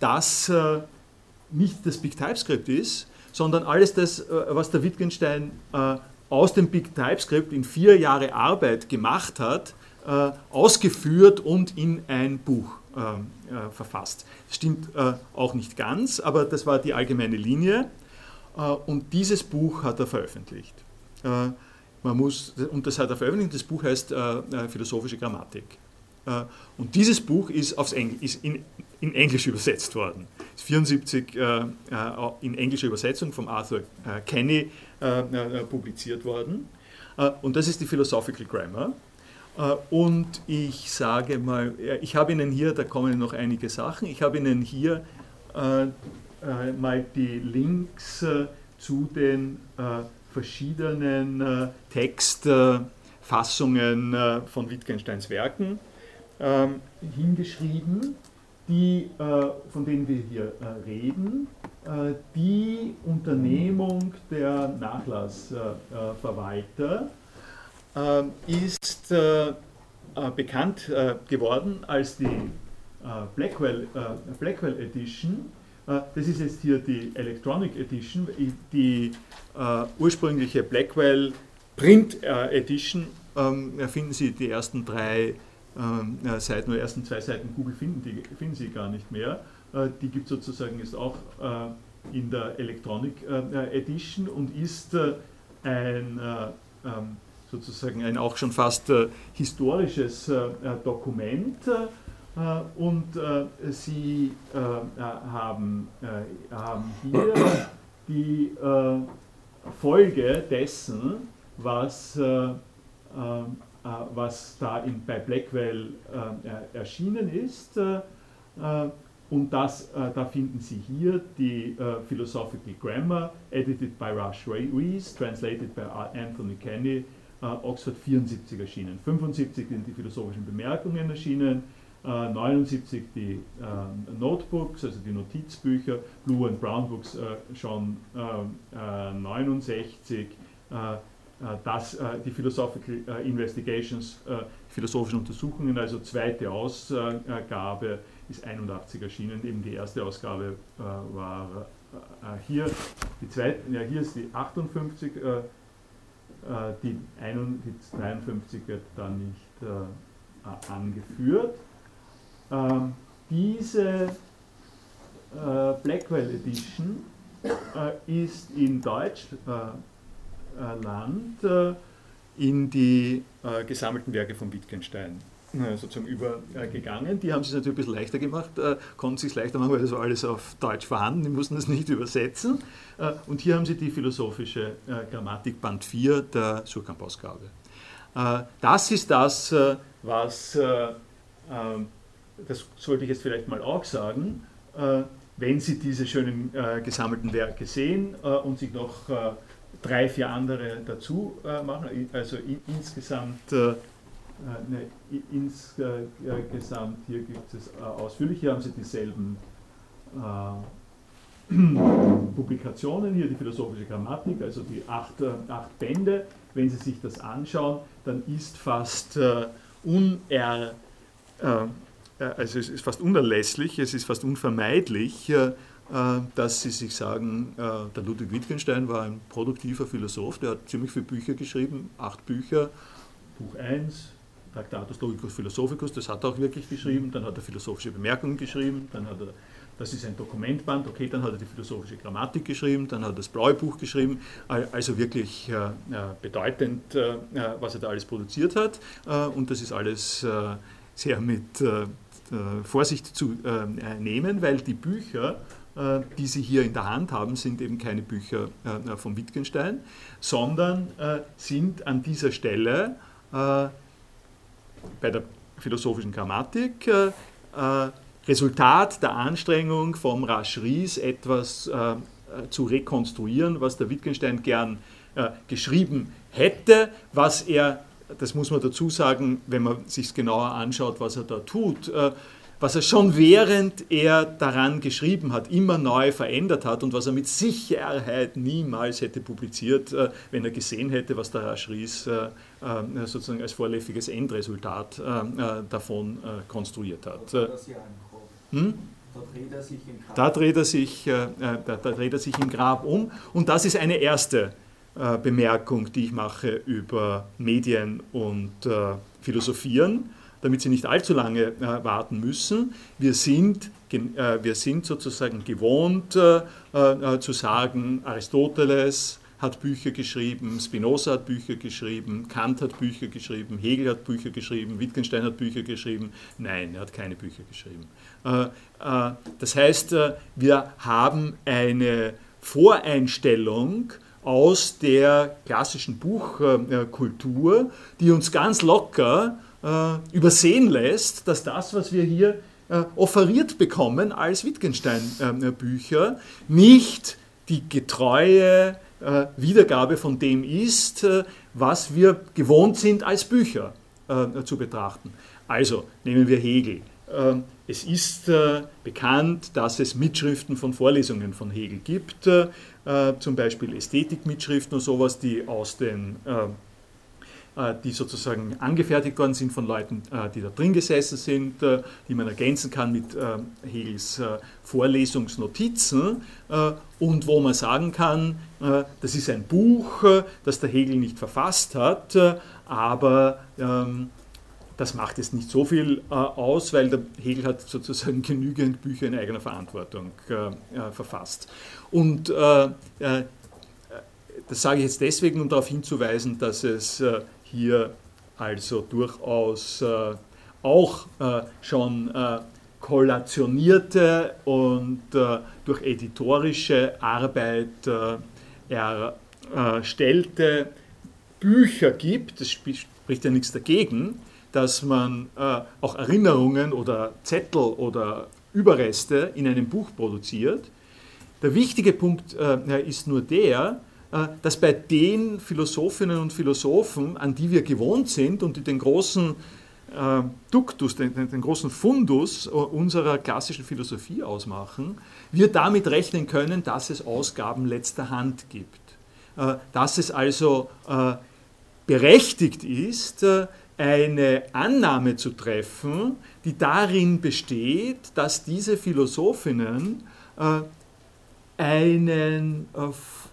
das nicht das Big TypeScript ist, sondern alles das, äh, was der Wittgenstein äh, aus dem Big TypeScript in vier Jahre Arbeit gemacht hat, äh, ausgeführt und in ein Buch verfasst. Das stimmt auch nicht ganz, aber das war die allgemeine Linie und dieses Buch hat er veröffentlicht. Man muss, und das hat er veröffentlicht, das Buch heißt Philosophische Grammatik. Und dieses Buch ist, aufs Engl ist in, in Englisch übersetzt worden. 1974 äh, äh, in englischer Übersetzung von Arthur äh, Kenny publiziert worden. und das ist die Philosophical Grammar. und ich sage mal, ich habe Ihnen hier, da kommen noch einige Sachen, ich habe Ihnen hier mal die Links zu den verschiedenen Textfassungen von Wittgensteins Werken ähm, hingeschrieben die, äh, von denen wir hier äh, reden, äh, die Unternehmung der Nachlassverwalter ist bekannt geworden als die Blackwell, Blackwell Edition. Das ist jetzt hier die Electronic Edition. Die ursprüngliche Blackwell Print Edition ähm, finden Sie die ersten drei ähm, seit nur ersten zwei Seiten Google finden, die finden Sie gar nicht mehr. Äh, die gibt es sozusagen jetzt auch äh, in der Electronic äh, Edition und ist ein ähm, sozusagen ein auch schon fast historisches Dokument. und Sie haben, haben hier die Folge dessen, was äh, was da in, bei Blackwell äh, erschienen ist. Äh, und das, da finden Sie hier die Philosophical Grammar, edited by Rush Rees, translated by Anthony Kenny, Oxford 74 erschienen. 75 sind die philosophischen Bemerkungen erschienen, 79 die Notebooks, also die Notizbücher, Blue and Brown Books schon 69, äh, das, äh, die Philosophical äh, Investigations, philosophischen Untersuchungen, also zweite Ausgabe ist 81 erschienen, eben die erste Ausgabe war hier, die zweite, ja hier ist die 58, die, 53 wird da nicht angeführt. ähm, diese Blackwell Edition ist in Deutschland in die gesammelten Werke von Wittgenstein sozusagen übergegangen. Die haben es natürlich ein bisschen leichter gemacht, konnten es sich leichter machen, weil das war alles auf Deutsch vorhanden, die mussten das nicht übersetzen. Und hier haben sie die philosophische Grammatik Band 4 der Surkamp-Ausgabe. Das ist das, was, das sollte ich jetzt vielleicht mal auch sagen, wenn Sie diese schönen gesammelten Werke sehen und sich noch drei, vier andere dazu machen, also insgesamt äh, ne, insgesamt hier gibt es äh, ausführlich, hier haben Sie dieselben äh, Publikationen, hier die philosophische Grammatik, also die acht, äh, acht Bände. Wenn Sie sich das anschauen, dann ist fast äh, uner, äh, also es ist fast unerlässlich, es ist fast unvermeidlich, dass Sie sich sagen, der Ludwig Wittgenstein war ein produktiver Philosoph, der hat ziemlich viele Bücher geschrieben, acht Bücher, Buch 1, Tractatus Logicus Philosophicus, das hat er auch wirklich geschrieben, dann hat er philosophische Bemerkungen geschrieben, dann hat er, das ist ein Dokumentband, okay, dann hat er die philosophische Grammatik geschrieben, dann hat er das blaue Buch geschrieben, also wirklich äh, äh bedeutend, äh, äh, was er da alles produziert hat äh, und das ist alles äh, sehr mit Vorsicht zu nehmen, weil die Bücher, die Sie hier in der Hand haben, sind eben keine Bücher von Wittgenstein, sondern sind an dieser Stelle bei der philosophischen Grammatik äh, äh, Resultat der Anstrengung vom Rasch Ries etwas äh, zu rekonstruieren, was der Wittgenstein gern äh, geschrieben hätte, was er, das muss man dazu sagen, wenn man sich genauer anschaut, was er da tut, äh, was er schon während er daran geschrieben hat, immer neu verändert hat und was er mit Sicherheit niemals hätte publiziert, äh, wenn er gesehen hätte, was der Raschries äh, äh, sozusagen als vorläufiges Endresultat davon konstruiert hat. Hm? Da dreht er sich im Grab. Da dreht er sich, da, da dreht er sich im Grab um. Und das ist eine erste Bemerkung, die ich mache über Medien und Philosophieren damit Sie nicht allzu lange äh, warten müssen. Wir sind, äh, wir sind sozusagen gewohnt äh, äh, zu sagen, Aristoteles hat Bücher geschrieben, Spinoza hat Bücher geschrieben, Kant hat Bücher geschrieben, Hegel hat Bücher geschrieben, Wittgenstein hat Bücher geschrieben. Nein, er hat keine Bücher geschrieben. Äh, das heißt, wir haben eine Voreinstellung, aus der klassischen Buchkultur, die uns ganz locker übersehen lässt, dass das, was wir hier äh, offeriert bekommen als Wittgenstein-Bücher, nicht die getreue äh, Wiedergabe von dem ist, äh, was wir gewohnt sind als Bücher äh, zu betrachten. Also nehmen wir Hegel. Ähm, es ist bekannt, dass es Mitschriften von Vorlesungen von Hegel gibt, zum Beispiel Ästhetikmitschriften und sowas, die aus den äh, die sozusagen angefertigt worden sind von Leuten, äh, die da drin gesessen sind, äh, die man ergänzen kann mit Hegels Vorlesungsnotizen und wo man sagen kann, das ist ein Buch, das der Hegel nicht verfasst hat, aber ähm, das macht jetzt nicht so viel aus, weil der Hegel hat sozusagen genügend Bücher in eigener Verantwortung verfasst. Und das sage ich jetzt deswegen, um darauf hinzuweisen, dass es hier also durchaus äh, auch äh, schon äh, kollationierte und äh, durch editorische Arbeit äh, erstellte Bücher gibt. Es spricht ja nichts dagegen, dass man äh, auch Erinnerungen oder Zettel oder Überreste in einem Buch produziert. Der wichtige Punkt ist nur der, dass bei den Philosophinnen und Philosophen, an die wir gewohnt sind und die den großen äh, Duktus, den, den, großen Fundus äh, unserer klassischen Philosophie ausmachen, wir damit rechnen können, dass es Ausgaben letzter Hand gibt. dass es also berechtigt ist, eine Annahme zu treffen, die darin besteht, dass diese Philosophinnen einen, äh,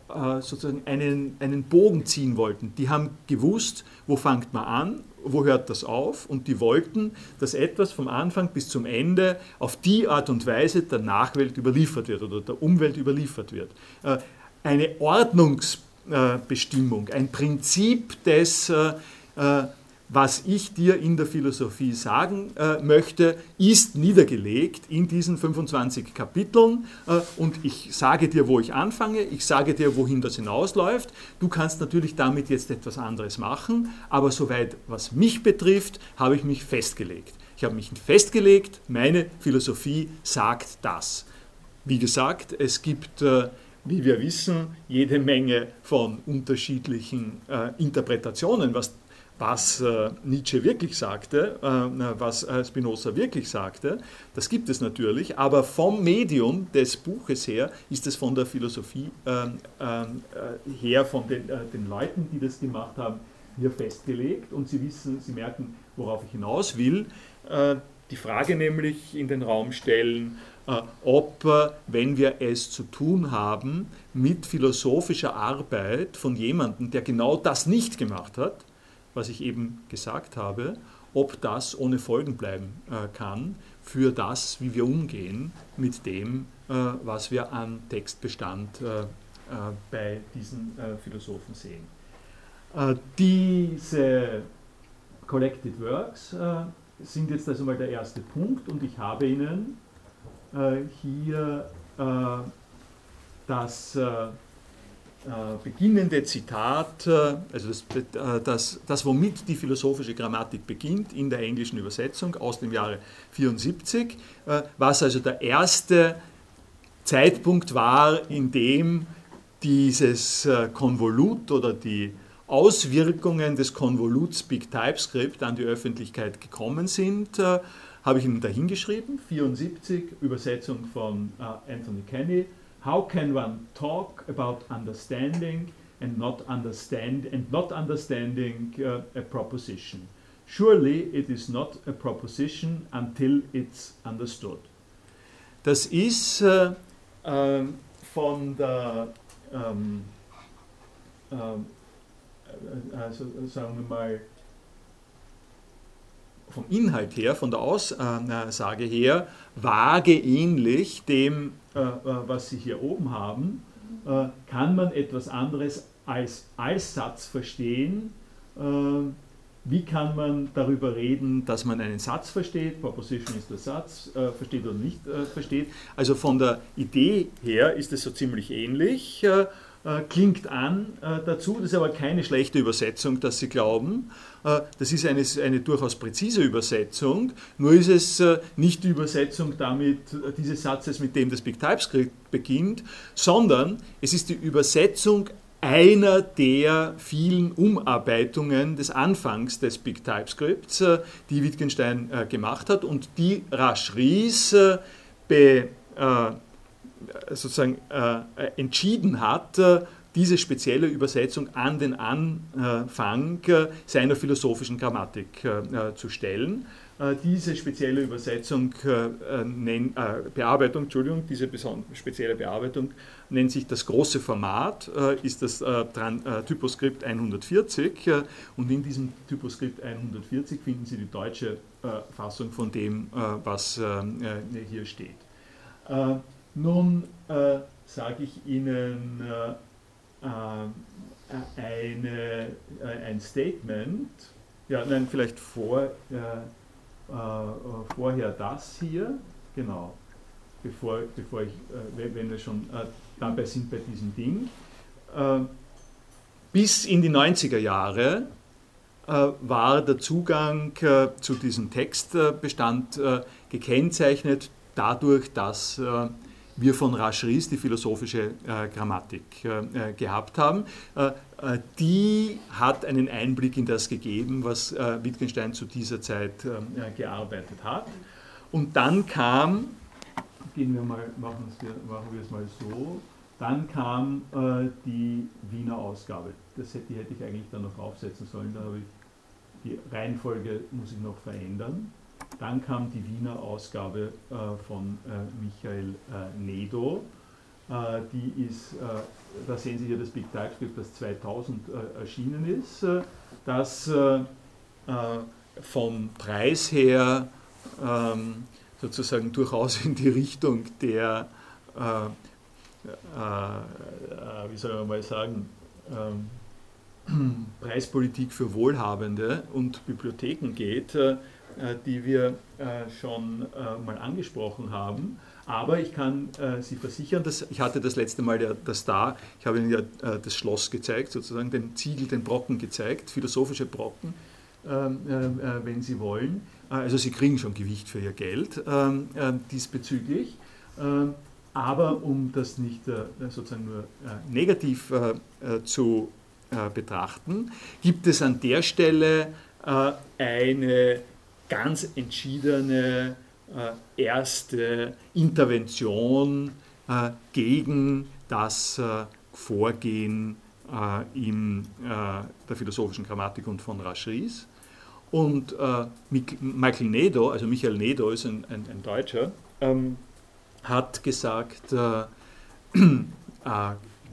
sozusagen einen, einen Bogen ziehen wollten. Die haben gewusst, wo fängt man an, wo hört das auf und die wollten, dass etwas vom Anfang bis zum Ende auf die Art und Weise der Nachwelt überliefert wird oder der Umwelt überliefert wird. Äh, eine Ordnungsbestimmung, ein Prinzip des äh, was ich dir in der Philosophie sagen äh, möchte, ist niedergelegt in diesen 25 Kapiteln äh, und ich sage dir, wo ich anfange, ich sage dir, wohin das hinausläuft. Du kannst natürlich damit jetzt etwas anderes machen, aber soweit was mich betrifft, habe ich mich festgelegt. Ich habe mich festgelegt, meine Philosophie sagt das. Wie gesagt, es gibt äh, wie wir wissen, jede Menge von unterschiedlichen äh, Interpretationen, was was äh, Nietzsche wirklich sagte, äh, was äh, Spinoza wirklich sagte, das gibt es natürlich, aber vom Medium des Buches her ist es von der Philosophie ähm, ähm, äh, her, von den, den, Leuten, die das gemacht haben, hier festgelegt und sie wissen, sie merken, worauf ich hinaus will. Die Frage nämlich in den Raum stellen, ob, wenn wir es zu tun haben mit philosophischer Arbeit von jemandem, der genau das nicht gemacht hat, was ich eben gesagt habe, ob das ohne Folgen bleiben äh, kann für das, wie wir umgehen mit dem, äh, was wir an Textbestand äh, bei diesen Philosophen sehen. Diese Collected Works sind jetzt also mal der erste Punkt und ich habe Ihnen hier das beginnende Zitat, äh, also das, äh, das, das, womit die philosophische Grammatik beginnt in der englischen Übersetzung aus dem Jahre 74, was also der erste Zeitpunkt war, in dem dieses Konvolut oder die Auswirkungen des Konvoluts Big TypeScript an die Öffentlichkeit gekommen sind, habe ich Ihnen dahingeschrieben. 74, Übersetzung von Anthony Kenny, how can one talk about understanding and not understand and not understanding uh, a proposition? Surely it is not a proposition until it's understood. Das ist äh, äh, von der ähm, ähm, äh, also sagen wir mal vom Inhalt her, von der Aussage her, vage ähnlich dem äh, äh, was Sie hier oben haben, äh, kann man etwas anderes als, als Satz verstehen. Wie kann man darüber reden, dass man einen Satz versteht? Proposition ist der Satz, äh, versteht oder nicht äh, versteht. Also von der Idee her ist es so ziemlich ähnlich. Äh, klingt an dazu. Das ist aber keine schlechte Übersetzung, dass Sie glauben. Äh, das ist eine, eine durchaus präzise Übersetzung. Nur ist es nicht die Übersetzung damit, dieses Satzes, mit dem das Big TypeScript beginnt, sondern es ist die Übersetzung einer der vielen Umarbeitungen des Anfangs des Big TypeScripts, die Wittgenstein gemacht hat und die Rasch Ries sozusagen äh, entschieden hat, äh, diese spezielle Übersetzung an den Anfang äh, seiner philosophischen Grammatik äh, zu stellen. Diese spezielle Übersetzung, Bearbeitung, Entschuldigung, diese spezielle Bearbeitung nennt sich das große Format, ist das Typoskript 140 und in diesem Typoskript 140 finden Sie die deutsche Fassung von dem, was hier steht. Nun äh, sage ich Ihnen äh, äh, eine, äh, ein Statement, ja, nein, vielleicht vor, äh, äh, vorher das hier, genau, bevor, bevor ich, wenn wir schon dabei sind bei diesem Ding. bis in die 90er Jahre war der Zugang zu diesem Textbestand gekennzeichnet dadurch, dass wir von Rascheris die philosophische äh, Grammatik äh, äh, gehabt haben. Äh, äh, die hat einen Einblick in das gegeben, was äh, Wittgenstein zu dieser Zeit gearbeitet hat. Und dann kam, gehen wir mal, machen, machen wir es mal so, dann kam die Wiener Ausgabe. Das hätte, die hätte ich eigentlich dann noch aufsetzen sollen, da habe ich die Reihenfolge muss ich noch verändern. Dann kam die Wiener Ausgabe äh, von äh, Michael äh, Nedo. die ist, da sehen Sie hier das Big TypeScript, das 2000 erschienen ist, das vom Preis her ähm, sozusagen durchaus in die Richtung der, äh, äh, wie soll man mal sagen, ähm, Preispolitik für Wohlhabende und Bibliotheken geht, äh, die wir äh, schon äh, mal angesprochen haben. Aber ich kann äh, Sie versichern, dass ich hatte das letzte Mal der, das da, ich habe Ihnen ja das Schloss gezeigt, sozusagen den Ziegel, den Brocken gezeigt, philosophische Brocken, ähm, wenn Sie wollen. Also Sie kriegen schon Gewicht für Ihr Geld ähm, diesbezüglich. Ähm, aber um das nicht sozusagen nur negativ zu betrachten, gibt es an der Stelle eine ganz entschiedene äh, erste Intervention äh, gegen das äh, Vorgehen in der philosophischen Grammatik und von Raschris. Und Michael Nedo, also Michael Nedo ist ein, ein, ein Deutscher, ähm, hat gesagt, äh,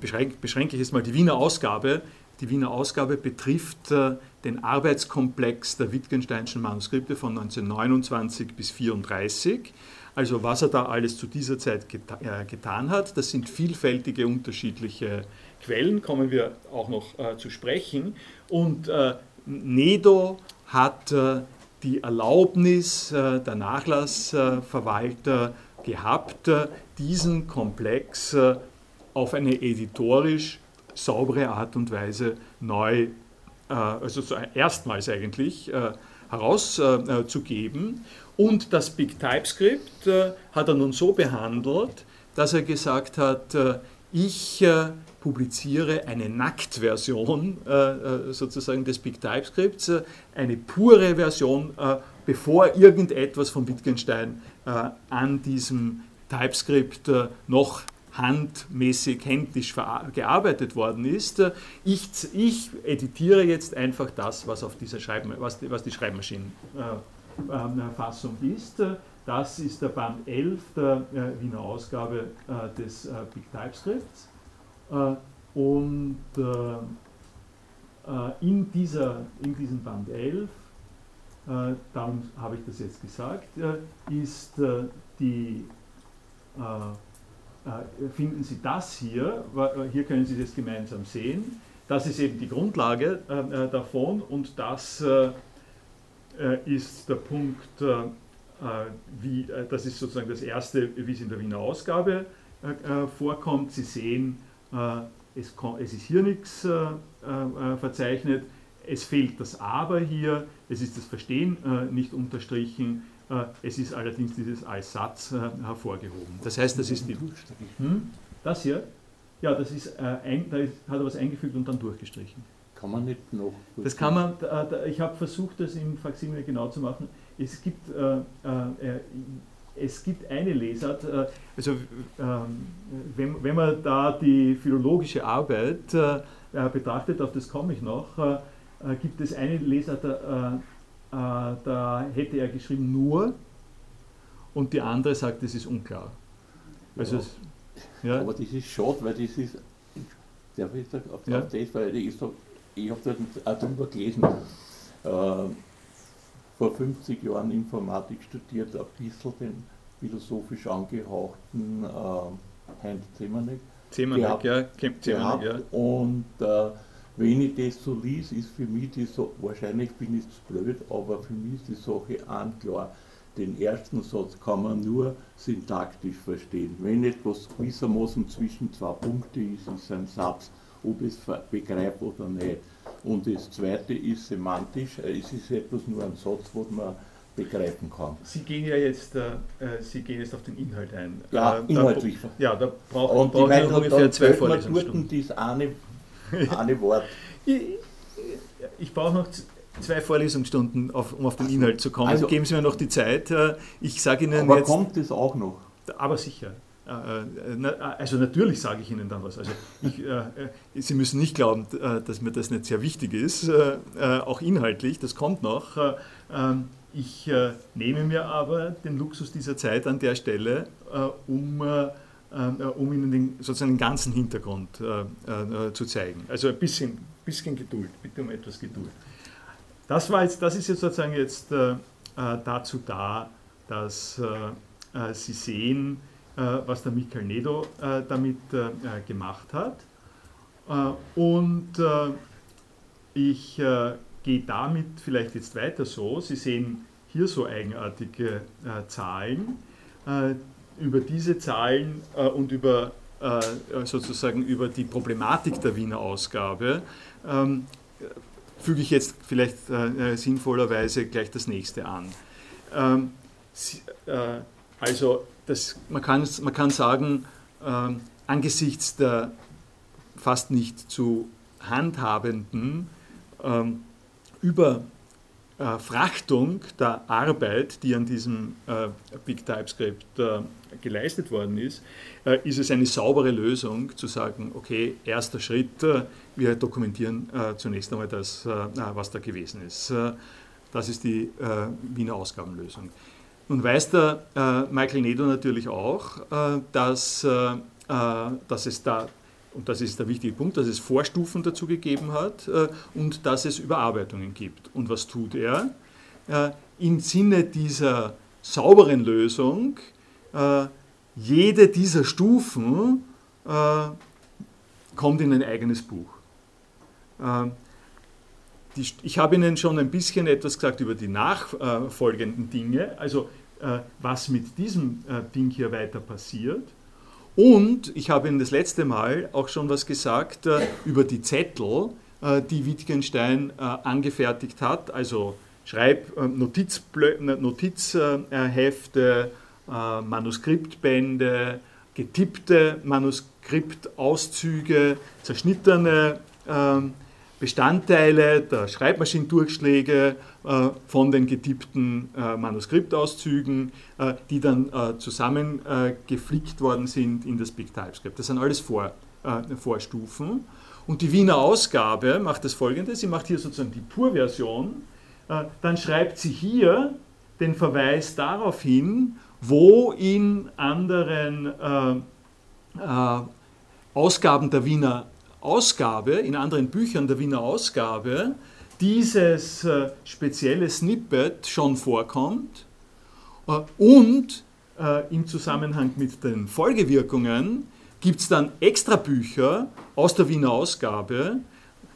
beschränke, beschränke ich jetzt mal die Wiener Ausgabe, die Wiener Ausgabe betrifft äh, den Arbeitskomplex der Wittgensteinischen Manuskripte von 1929 bis 1934. Also was er da alles zu dieser Zeit geta äh, getan hat, das sind vielfältige unterschiedliche Quellen, kommen wir auch noch äh, zu sprechen. Und äh, Nedo hat äh, die Erlaubnis äh, der Nachlassverwalter gehabt, diesen Komplex auf eine editorisch saubere Art und Weise neu, äh, also erstmals eigentlich, äh, herauszugeben. Und das Big TypeScript äh, hat er nun so behandelt, dass er gesagt hat, ich publiziere eine Nacktversion sozusagen des Big TypeScripts, eine pure Version, bevor irgendetwas von Wittgenstein an diesem TypeScript noch handmäßig, händisch gearbeitet worden ist. Ich, ich editiere jetzt einfach das, was, auf dieser Schreib was, die, was die Schreibmaschinenfassung ist. Das ist der Band 11 der äh, Wiener Ausgabe äh, des äh, Big TypeScripts. Und in, dieser, in diesem Band 11, darum habe ich das jetzt gesagt, ist die äh, finden Sie das hier, äh, hier können Sie das gemeinsam sehen. Das ist eben die Grundlage äh, davon und das ist der Punkt, wie, das ist sozusagen das erste, wie es in der Wiener Ausgabe vorkommt. Sie sehen, es, ist hier nichts verzeichnet, es fehlt das Aber hier, es ist das Verstehen nicht unterstrichen äh, es ist allerdings dieses als Satz äh, hervorgehoben. Das heißt, das ist die. Hm? Das hier? Ja, das ist, äh, ein, da ist, hat er was eingefügt und dann durchgestrichen. Kann man nicht noch. Das kann man, ich habe versucht, das im Faksimile genau zu machen. Es gibt, äh, äh, es gibt eine Lesart, äh, also ähm, wenn, wenn man da die philologische Arbeit betrachtet, auf das komme ich noch, gibt es eine Lesart, äh, da hätte er geschrieben nur und die andere sagt, es ist unklar. Also ja. Es, ja. Aber das ist schade, weil das ist, darf ich sagen, auf, ja. auf das, weil ich, so, ich habe da auch drüber gelesen, äh, vor 50 Jahren Informatik studiert, ein bisschen den philosophisch angehauchten äh, Heinz Zemanek. Zemanek, ja, Zemanek, ja. Und äh, wenn ich das so lese, ist für mich die so, wahrscheinlich bin ich zu blöd, aber für mich ist die Sache anklar. Den ersten Satz kann man nur syntaktisch verstehen. Wenn etwas gewissermaßen zwischen zwei Punkte ist, ist ein Satz, ob es begreift oder nicht. Und das zweite ist semantisch, es ist etwas nur ein Satz, wo man begreifen kann. Sie gehen ja jetzt, äh, äh Sie gehen jetzt auf den Inhalt ein. Ja, äh, inhaltlich. Da, ja, da braucht brauch man ungefähr zwei Vorlesungsstunden. Das eine eine Wort. Ich, ich brauche noch zwei Vorlesungsstunden, auf, um auf den Inhalt zu kommen. Also, Geben Sie mir noch die Zeit. Äh, ich sage Ihnen aber jetzt. kommt es auch noch? Aber sicher. Äh, äh, also natürlich sage ich Ihnen dann was. Also ich, Sie müssen nicht glauben, dass mir das nicht sehr wichtig ist, auch inhaltlich, das kommt noch. Ähm, ich nehme mir aber den Luxus dieser Zeit an der Stelle, um um Ihnen den, sozusagen den ganzen Hintergrund zu zeigen. Also ein bisschen, bisschen Geduld, bitte um etwas Geduld. Das, war jetzt, das ist jetzt sozusagen jetzt dazu da, dass Sie sehen, was der Michael Nedo damit gemacht hat. Und ich gehe damit vielleicht jetzt weiter so. Sie sehen hier so eigenartige äh, Zahlen. Äh, über diese Zahlen äh, und über äh, sozusagen über die Problematik der Wiener Ausgabe ähm, füge ich jetzt vielleicht äh, sinnvollerweise gleich das nächste an. Ähm, sie, äh, also das, man, kann, man kann sagen, ähm, angesichts der fast nicht zu handhabenden ähm, Überfrachtung der Arbeit, die an diesem äh, Big TypeScript äh, geleistet worden ist, äh, ist es eine saubere Lösung zu sagen, okay, erster Schritt, äh, wir dokumentieren äh, zunächst einmal das, äh, was da gewesen ist. das ist die Wiener Ausgabenlösung. Nun weiß der Michael Nedo natürlich auch, dass, dass es da und das ist der wichtige Punkt, dass es Vorstufen dazu gegeben hat äh, und dass es Überarbeitungen gibt. Und was tut er? Äh, Im Sinne dieser sauberen Lösung, äh, jede dieser Stufen kommt in ein eigenes Buch. Äh, die, ich habe Ihnen schon ein bisschen etwas gesagt über die nachfolgenden Dinge, also was mit diesem Ding hier weiter passiert. Und ich habe Ihnen das letzte Mal auch schon was gesagt äh, über die Zettel, äh, die Wittgenstein äh, angefertigt hat, also Schreib-, äh, Notizhefte, äh, Manuskriptbände, getippte Manuskriptauszüge, zerschnittene ähm, Bestandteile der Schreibmaschinendurchschläge äh, von den getippten äh, Manuskriptauszügen, äh, die dann zusammengeflickt worden sind in das Big TypeScript. Das sind alles Vor, Vorstufen. Und die Wiener Ausgabe macht das folgende: Sie macht hier sozusagen die Pur-Version, dann schreibt sie hier den Verweis darauf hin, wo in anderen Ausgaben der Wiener Ausgabe, in anderen Büchern der Wiener Ausgabe, dieses äh, spezielle Snippet schon vorkommt äh, und äh, im Zusammenhang mit den Folgewirkungen gibt es dann extra Bücher aus der Wiener Ausgabe,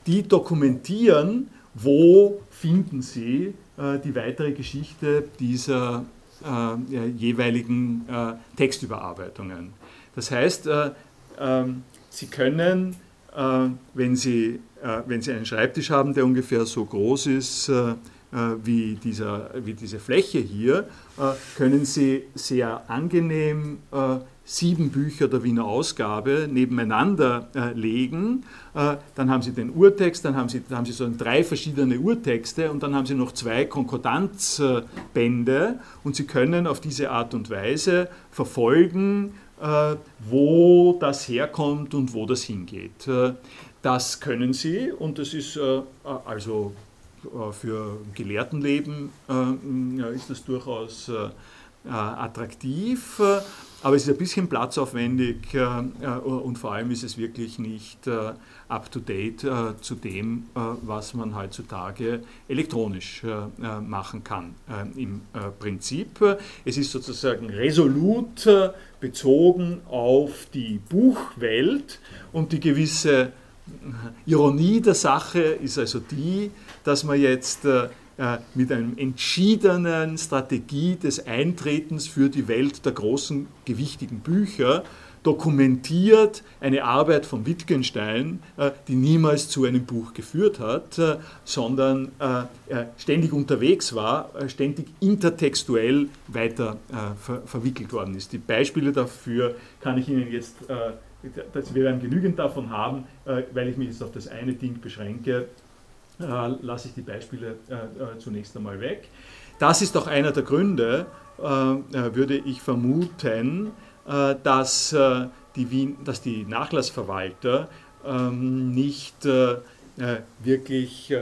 die dokumentieren, wo finden Sie die weitere Geschichte dieser jeweiligen äh, Textüberarbeitungen. Das heißt, ähm, Sie können wenn Sie, äh, wenn Sie einen Schreibtisch haben, der ungefähr so groß ist äh, wie, dieser, wie diese Fläche hier, können Sie sehr angenehm sieben Bücher der Wiener Ausgabe nebeneinander legen. dann haben Sie den Urtext, dann haben Sie, dann haben Sie so drei verschiedene Urtexte und dann haben Sie noch zwei Konkordanzbände und Sie können auf diese Art und Weise verfolgen, äh, wo das herkommt und wo das hingeht. Äh, das können sie und das ist äh, also für Gelehrtenleben ist das durchaus attraktiv. Aber es ist ein bisschen platzaufwendig äh, äh, und vor allem ist es wirklich nicht äh, up-to-date zu dem, was man heutzutage elektronisch machen kann im Prinzip. Es ist sozusagen resolut bezogen auf die Buchwelt und die gewisse Ironie der Sache ist also die, dass man jetzt äh, mit einer entschiedenen Strategie des Eintretens für die Welt der großen, gewichtigen Bücher dokumentiert eine Arbeit von Wittgenstein, äh, die niemals zu einem Buch geführt hat, äh, sondern ständig unterwegs war, ständig intertextuell weiter verwickelt worden ist. Die Beispiele dafür kann ich Ihnen jetzt, wir werden genügend davon haben, weil ich mich jetzt auf das eine Ding beschränke, äh, lasse ich die Beispiele äh, äh, zunächst einmal weg. Das ist auch einer der Gründe, würde ich vermuten, dass die, Wien, dass die Nachlassverwalter ähm, nicht wirklich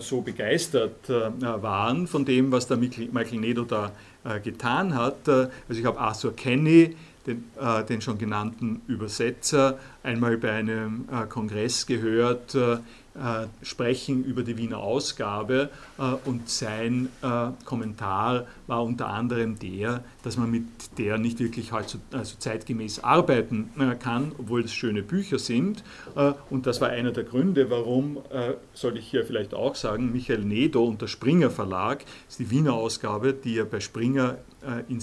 so begeistert waren von dem, was der Michael Nedo da getan hat. Also ich habe Arthur Kenny, den, den, schon genannten Übersetzer einmal bei einem Kongress gehört, sprechen über die Wiener Ausgabe äh, und sein äh, Kommentar war unter anderem der, dass man mit der nicht wirklich also zeitgemäß arbeiten kann, obwohl es schöne Bücher sind. und das war einer der Gründe, warum, soll ich hier vielleicht auch sagen, Michael Nedo und der Springer Verlag, ist die Wiener Ausgabe, die er bei Springer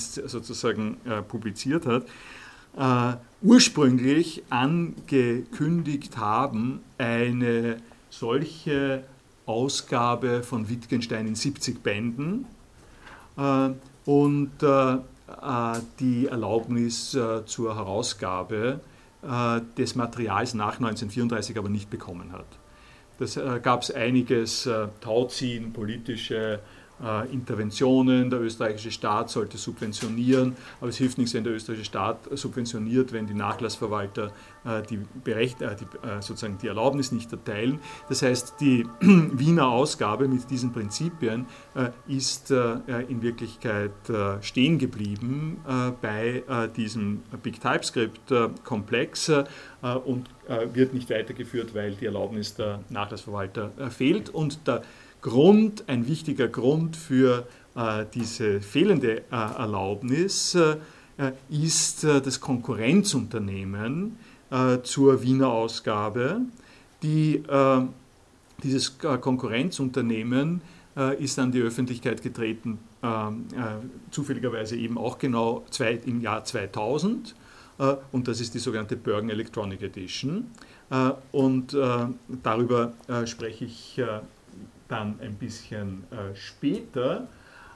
sozusagen publiziert hat, ursprünglich angekündigt haben, eine solche Ausgabe von Wittgenstein in 70 Bänden äh, und äh, äh, die Erlaubnis äh, zur Herausgabe äh, des Materials nach 1934 aber nicht bekommen hat. Das äh, gab es einiges Tauziehen, politische Interventionen. Der österreichische Staat sollte subventionieren, aber es hilft nichts, wenn der österreichische Staat subventioniert, wenn die Nachlassverwalter äh, die, Berecht, äh, die, sozusagen die Erlaubnis nicht erteilen. Das heißt, die Wiener Ausgabe mit diesen Prinzipien ist in Wirklichkeit stehen geblieben bei diesem Big TypeScript-Komplex und wird nicht weitergeführt, weil die Erlaubnis der Nachlassverwalter fehlt und der Grund, ein wichtiger Grund für äh, diese fehlende äh, Erlaubnis äh, ist das Konkurrenzunternehmen zur Wiener Ausgabe. Die, dieses Konkurrenzunternehmen ist an die Öffentlichkeit getreten, zufälligerweise eben auch genau im Jahr 2000 und das ist die sogenannte Bergen Electronic Edition. Und darüber spreche ich dann ein bisschen äh, später.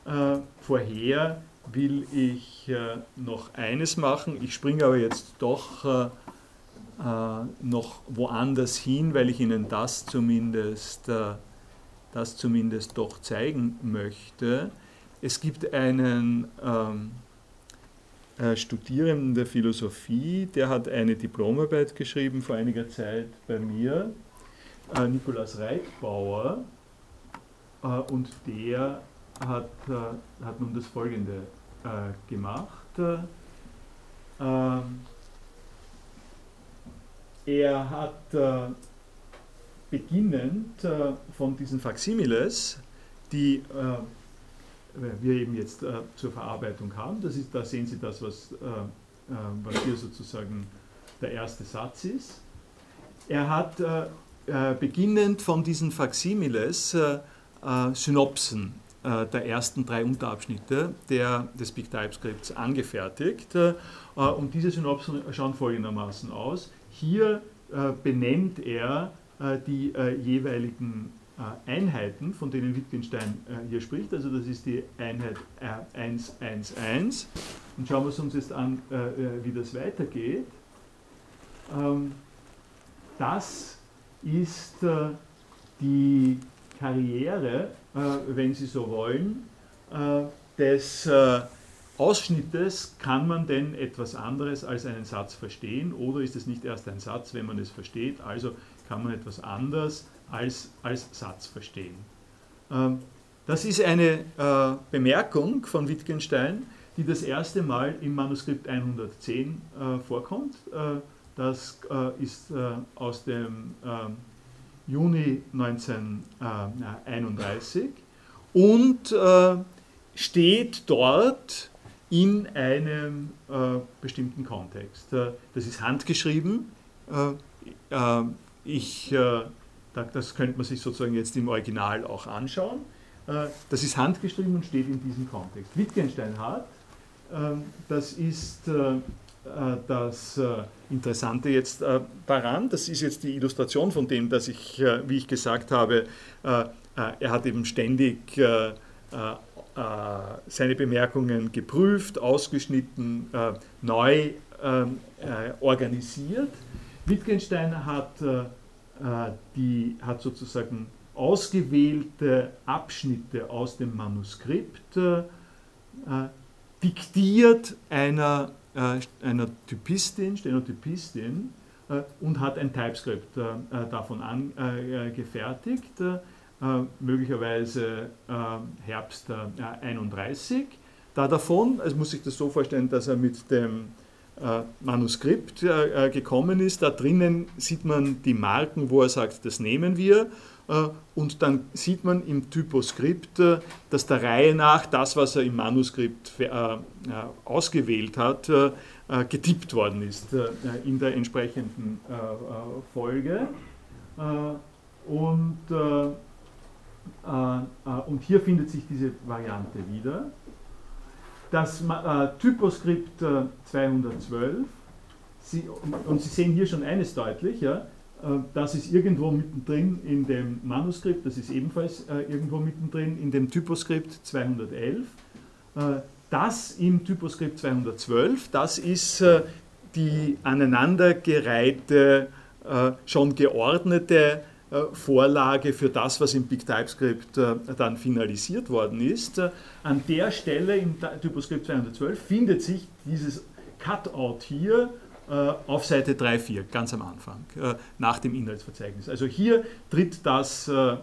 Äh, vorher will ich äh, noch eines machen. Ich springe aber jetzt doch äh, äh, noch woanders hin, weil ich Ihnen das zumindest, äh, das zumindest doch zeigen möchte. Es gibt einen ähm, Studierenden der Philosophie, der hat eine Diplomarbeit geschrieben vor einiger Zeit bei mir, Nikolaus Reichbauer, äh, und der hat, äh, hat nun das Folgende äh, gemacht. Er hat beginnend von diesen Faximiles, die wir eben jetzt zur Verarbeitung haben, das ist, da sehen Sie das, was, was hier sozusagen der erste Satz ist. Er hat beginnend von diesen Faximiles äh, Synopsen äh, der ersten drei Unterabschnitte der, des Big TypeScripts angefertigt. Äh, und diese Synopsen schauen folgendermaßen aus. Hier äh, benennt er äh, die äh, jeweiligen Einheiten, von denen Wittgenstein hier spricht. Also das ist die Einheit 111. Und schauen wir uns jetzt an, wie das weitergeht. Ähm, das ist die Karriere, äh, wenn Sie so wollen, äh, des äh, Ausschnittes kann man denn etwas anderes als einen Satz verstehen oder ist es nicht erst ein Satz, wenn man es versteht, also kann man etwas anderes als, als Satz verstehen. Ähm, das ist eine Bemerkung von Wittgenstein, die das erste Mal im Manuskript 110 vorkommt. das ist aus dem ähm, Juni 1931 und äh, steht dort in einem äh, bestimmten Kontext. Äh, das ist handgeschrieben. ich, das könnte man sich sozusagen jetzt im Original auch anschauen. das ist handgeschrieben und steht in diesem Kontext. Wittgenstein hat, das ist das äh, Interessante jetzt äh, daran. Das ist jetzt die Illustration von dem, dass ich, wie ich gesagt habe, er hat eben ständig seine Bemerkungen geprüft, ausgeschnitten, neu organisiert. Wittgenstein hat, die, hat sozusagen ausgewählte Abschnitte aus dem Manuskript diktiert einer äh, einer Typistin, Stenotypistin, äh, und hat ein TypeScript äh, davon angefertigt, möglicherweise Herbst 31. Da davon, also muss ich das so vorstellen, dass er mit dem Manuskript gekommen ist. Da drinnen sieht man die Marken, wo er sagt, das nehmen wir. Und dann sieht man im Typoskript, dass der Reihe nach das, was er im Manuskript ausgewählt hat, getippt worden ist in der entsprechenden Folge. Und, und hier findet sich diese Variante wieder. Das Typoskript 212, Sie, und Sie sehen hier schon eines deutlich, ja, äh, das ist irgendwo mittendrin in dem Manuskript, das ist ebenfalls äh, irgendwo mittendrin in dem Typoskript 211. Äh, das im Typoskript 212, das ist die aneinandergereihte, schon geordnete Vorlage für das, was im Big TypeScript dann finalisiert worden ist. An der Stelle im Typoskript 212 findet sich dieses Cutout hier, äh, auf Seite 3, 4, ganz am Anfang, äh, nach dem Inhaltsverzeichnis. Also hier tritt das, äh,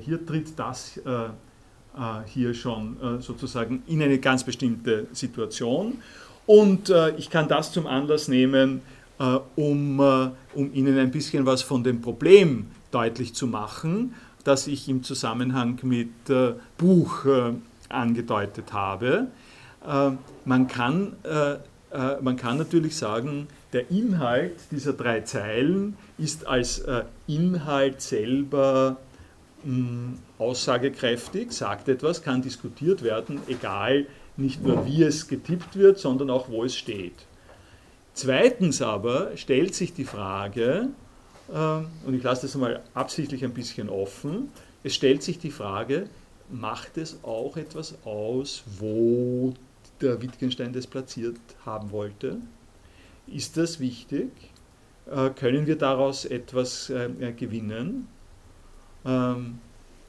hier tritt das hier schon sozusagen in eine ganz bestimmte Situation. Und ich kann das zum Anlass nehmen, um, um Ihnen ein bisschen was von dem Problem deutlich zu machen, das ich im Zusammenhang mit Buch angedeutet habe. Man kann äh, man kann natürlich sagen, der Inhalt dieser drei Zeilen ist als äh, Inhalt selber mh, aussagekräftig, sagt etwas, kann diskutiert werden, egal nicht nur wie es getippt wird, sondern auch wo es steht. Zweitens aber stellt sich die Frage, äh, und ich lasse das mal absichtlich ein bisschen offen, es stellt sich die Frage, macht es auch etwas aus, wo der Wittgenstein das platziert haben wollte. Ist das wichtig? Äh, können wir daraus etwas äh, gewinnen? Ähm,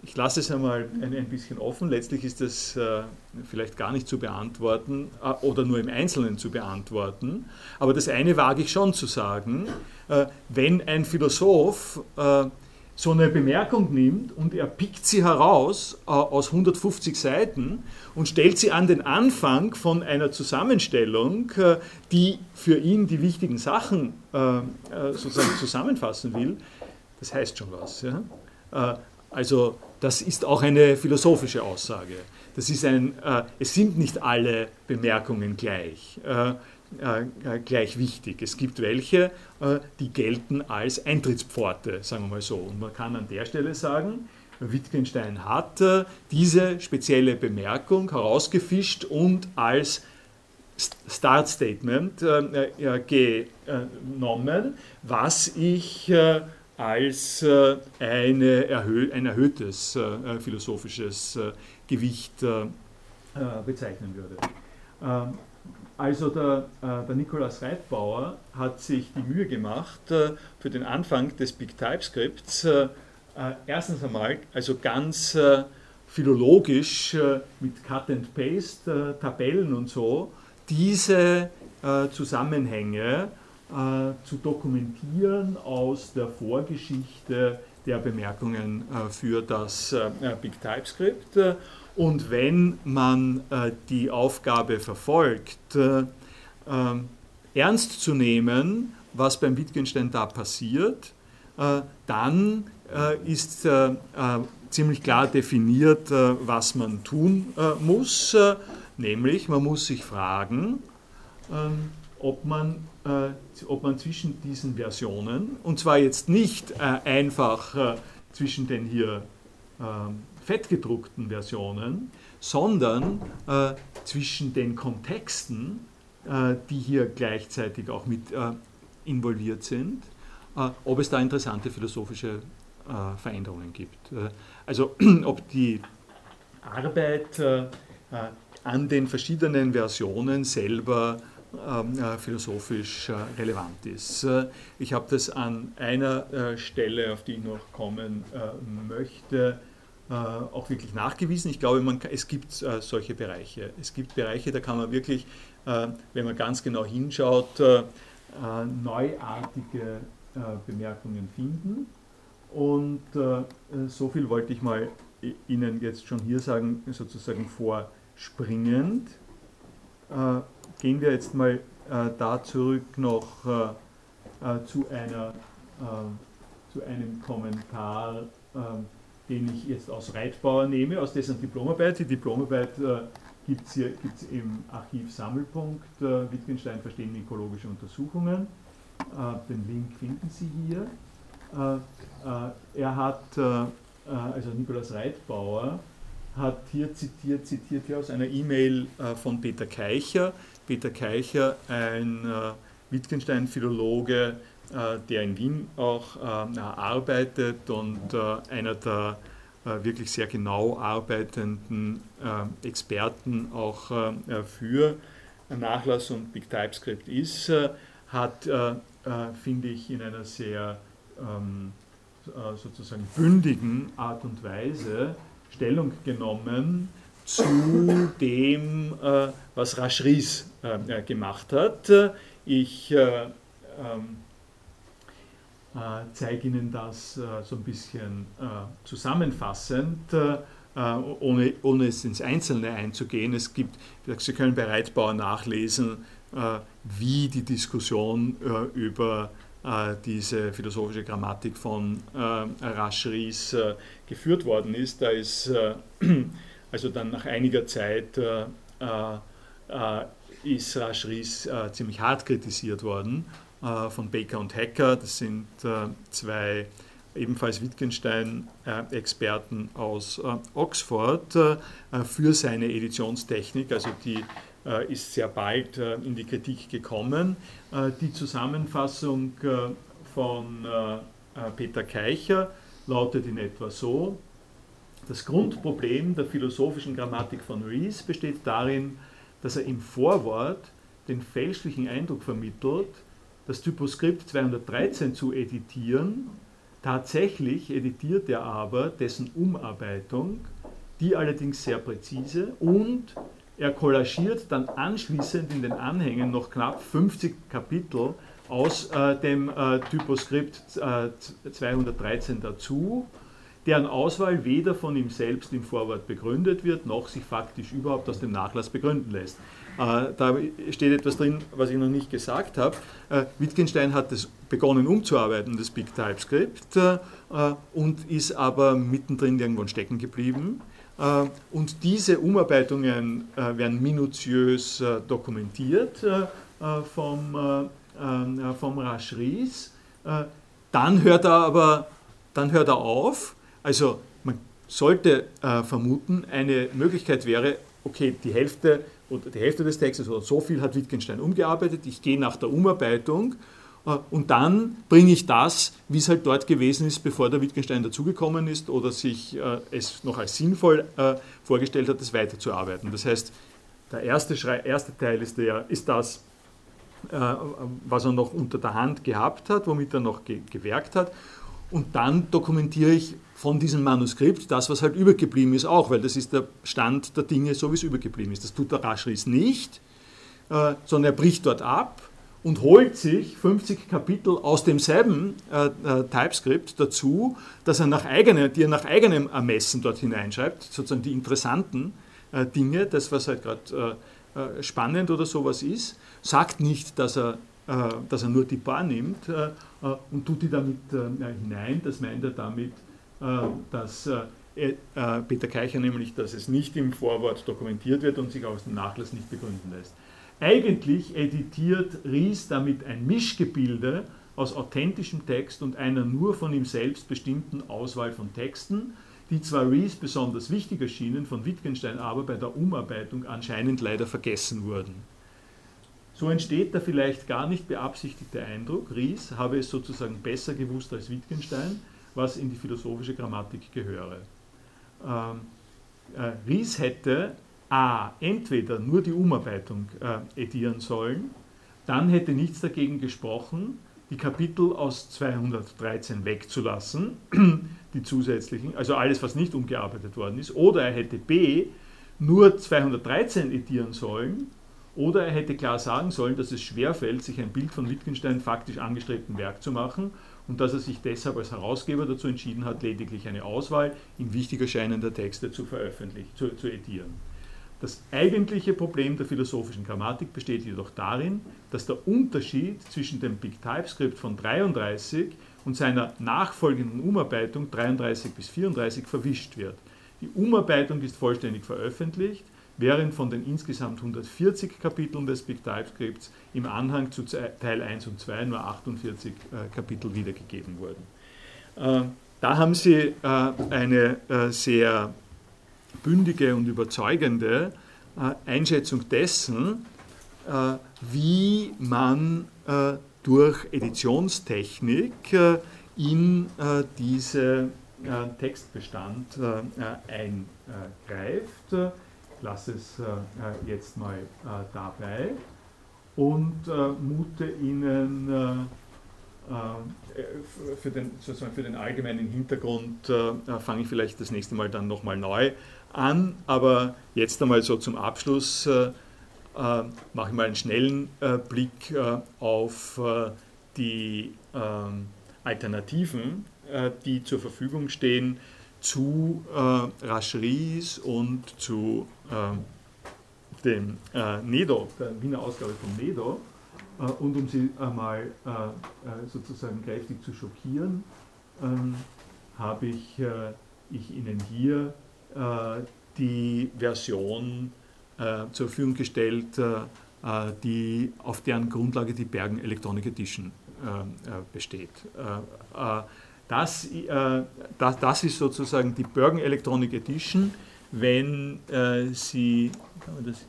ich lasse es einmal ein, bisschen offen. Letztlich ist das äh, vielleicht gar nicht zu beantworten äh, oder nur im Einzelnen zu beantworten. Aber das eine wage ich schon zu sagen. Äh, wenn ein Philosoph äh, so eine Bemerkung nimmt und er pickt sie heraus äh, aus 150 Seiten und stellt sie an den Anfang von einer Zusammenstellung, äh, die für ihn die wichtigen Sachen äh, äh sozusagen zusammenfassen will, das heißt schon was. Ja? Äh, also das ist auch eine philosophische Aussage. Das ist ein, äh, es sind nicht alle Bemerkungen gleich. Äh, äh, gleich wichtig. Es gibt welche, äh, die gelten als Eintrittspforte, sagen wir mal so. Und man kann an der Stelle sagen, Wittgenstein hat diese spezielle Bemerkung herausgefischt und als Start Statement genommen, was ich als eine erhö ein erhöhtes philosophisches Gewicht bezeichnen würde. Also der, äh, der Nikolaus Reitbauer hat sich die Mühe gemacht, äh, für den Anfang des Big TypeScripts äh, erstens einmal, also ganz philologisch mit Cut and Paste, Tabellen und so, diese Zusammenhänge zu dokumentieren aus der Vorgeschichte der Bemerkungen für das Big TypeScript und wenn man äh, die Aufgabe verfolgt, äh, äh, ernst zu nehmen, was beim Wittgenstein da passiert, äh, dann äh, ist äh, ziemlich klar definiert, was man tun muss. nämlich, man muss sich fragen, ähm, ob man, ob man zwischen diesen Versionen, und zwar jetzt nicht einfach zwischen den hier ähm, fettgedruckten Versionen, sondern äh, zwischen den Kontexten, äh, die hier gleichzeitig auch mit äh, involviert sind, äh, ob es da interessante philosophische äh, Veränderungen gibt. Äh, also ob die Arbeit an den verschiedenen Versionen selber ähm, philosophisch relevant ist. ich habe das an einer Stelle, auf die ich noch kommen möchte, äh, auch wirklich nachgewiesen. Ich glaube, man, es gibt äh, solche Bereiche. Es gibt Bereiche, da kann man wirklich, äh, wenn man ganz genau hinschaut, neuartige Bemerkungen finden. Und so viel wollte ich mal Ihnen jetzt schon hier sagen, sozusagen vorspringend. gehen wir jetzt mal äh, da zurück noch äh, äh, zu, einer, zu einem Kommentar, ähm, den ich jetzt aus Reitbauer nehme, aus dessen Diplomarbeit. Die Diplomarbeit gibt es im Archiv Sammelpunkt Wittgenstein Verstehen ökologische Untersuchungen. den Link finden Sie hier. er hat, also Nikolaus Reitbauer, hat hier zitiert, zitiert hier aus einer E-Mail von Peter Keicher, Peter Keicher, ein äh, Wittgenstein-Philologe, äh, der in Wien auch äh, arbeitet und äh, einer der äh, wirklich sehr genau arbeitenden äh, Experten auch für Nachlass und Big TypeScript ist, hat, finde ich, in einer sehr ähm, sozusagen bündigen Art und Weise Stellung genommen zu dem, äh, was Raschris äh, gemacht hat. Ich äh, ähm, zeige Ihnen das so ein bisschen zusammenfassend. Ohne, ohne es ins Einzelne einzugehen. Es gibt, Sie können bei Reitbauer nachlesen, wie die Diskussion über diese philosophische Grammatik von Raschris geführt worden ist. Da ist also dann nach einiger Zeit äh, äh, ist Raschris äh, ziemlich hart kritisiert worden äh, von Baker und Hacker. Das sind äh, zwei ebenfalls Wittgenstein-Experten aus Oxford für seine Editionstechnik. Also die ist sehr bald in die Kritik gekommen. die Zusammenfassung von Peter Keicher lautet in etwa so, das Grundproblem der philosophischen Grammatik von Rees besteht darin, dass er im Vorwort den fälschlichen Eindruck vermittelt, das Typoskript 213 zu editieren. Tatsächlich editiert er aber dessen Umarbeitung, die allerdings sehr präzise und er kollagiert dann anschließend in den Anhängen noch knapp 50 Kapitel aus äh, dem äh, Typoskript äh, 213 dazu deren Auswahl weder von ihm selbst im Vorwort begründet wird, noch sich faktisch überhaupt aus dem Nachlass begründen lässt. Äh, da steht etwas drin, was ich noch nicht gesagt habe. Äh, Wittgenstein hat das begonnen umzuarbeiten, das Big TypeScript, äh, und ist aber mittendrin irgendwann stecken geblieben. Und diese Umarbeitungen werden minutiös dokumentiert vom, vom Raschries. Dann hört er aber dann hört er auf also man sollte vermuten, eine Möglichkeit wäre, okay, die Hälfte oder die Hälfte des Textes oder so viel hat Wittgenstein umgearbeitet, ich gehe nach der Umarbeitung äh, und dann bringe ich das, wie es halt dort gewesen ist, bevor der Wittgenstein dazugekommen ist oder sich äh, es noch als sinnvoll äh, vorgestellt hat, das weiterzuarbeiten. Das heißt, der erste, Schrei, erste Teil ist, der, ist das, was er noch unter der Hand gehabt hat, womit er noch ge gewerkt hat. Und dann dokumentiere ich von diesem Manuskript das, was halt übergeblieben ist, auch, weil das ist der Stand der Dinge, so wie es übergeblieben ist. Das tut der Raschris nicht, äh, sondern er bricht dort ab und holt sich 50 Kapitel aus demselben äh, äh, TypeScript dazu, dass er nach eigene, die er nach eigenem Ermessen dort hineinschreibt, sozusagen die interessanten äh, Dinge, das, was halt gerade äh, äh, spannend oder sowas ist, sagt nicht, dass er, dass er nur die Bar nimmt und tut die damit hinein, das meint er damit, äh, dass äh, äh, Peter Keicher nämlich, dass es nicht im Vorwort dokumentiert wird und sich aus dem Nachlass nicht begründen lässt. Eigentlich editiert Ries damit ein Mischgebilde aus authentischem Text und einer nur von ihm selbst bestimmten Auswahl von Texten, die zwar Ries besonders wichtig erschienen, von Wittgenstein aber bei der Umarbeitung anscheinend leider vergessen wurden. So entsteht der vielleicht gar nicht beabsichtigte Eindruck, Ries habe es sozusagen besser gewusst als Wittgenstein, was in die philosophische Grammatik gehöre. Ähm, äh, Ries hätte A. entweder nur die Umarbeitung äh, edieren sollen, dann hätte nichts dagegen gesprochen, die Kapitel aus 213 wegzulassen, die zusätzlichen, also alles, was nicht umgearbeitet worden ist, oder er hätte B. nur 213 edieren sollen, oder er hätte klar sagen sollen, dass es schwerfällt, sich ein Bild von Wittgenstein faktisch angestrebtem Werk zu machen und dass er sich deshalb als Herausgeber dazu entschieden hat, lediglich eine Auswahl ihm wichtig erscheinender Texte zu veröffentlichen, zu, zu edieren. Das eigentliche Problem der philosophischen Grammatik besteht jedoch darin, dass der Unterschied zwischen dem Big TypeScript von 33 und seiner nachfolgenden Umarbeitung 33 bis 34 verwischt wird. Die Umarbeitung ist vollständig veröffentlicht, während von den insgesamt 140 Kapiteln des Big TypeScripts im Anhang zu Teil 1 und 2 nur 48 äh, Kapitel wiedergegeben wurden. Äh, da haben Sie äh, eine sehr bündige und überzeugende Einschätzung dessen, wie man durch Editionstechnik in diese Textbestand eingreift lasse es äh, äh, jetzt mal äh, dabei und mute Ihnen für den, sozusagen für den allgemeinen Hintergrund fange ich vielleicht das nächste Mal dann nochmal neu an, aber jetzt einmal so zum Abschluss mache ich mal einen schnellen Blick auf die ähm, Alternativen, die zur Verfügung stehen zu äh, Rascheries und zu äh, dem äh, Nedo, der Wiener Ausgabe von Nedo. Äh, und um sie einmal äh, äh, sozusagen kräftig zu schockieren, ähm, habe ich, ich Ihnen hier die Version zur Verfügung gestellt, die, auf deren Grundlage die Bergen Electronic Edition besteht. Das, äh, das, das, ist sozusagen die Bergen Electronic Edition, wenn äh, Sie, das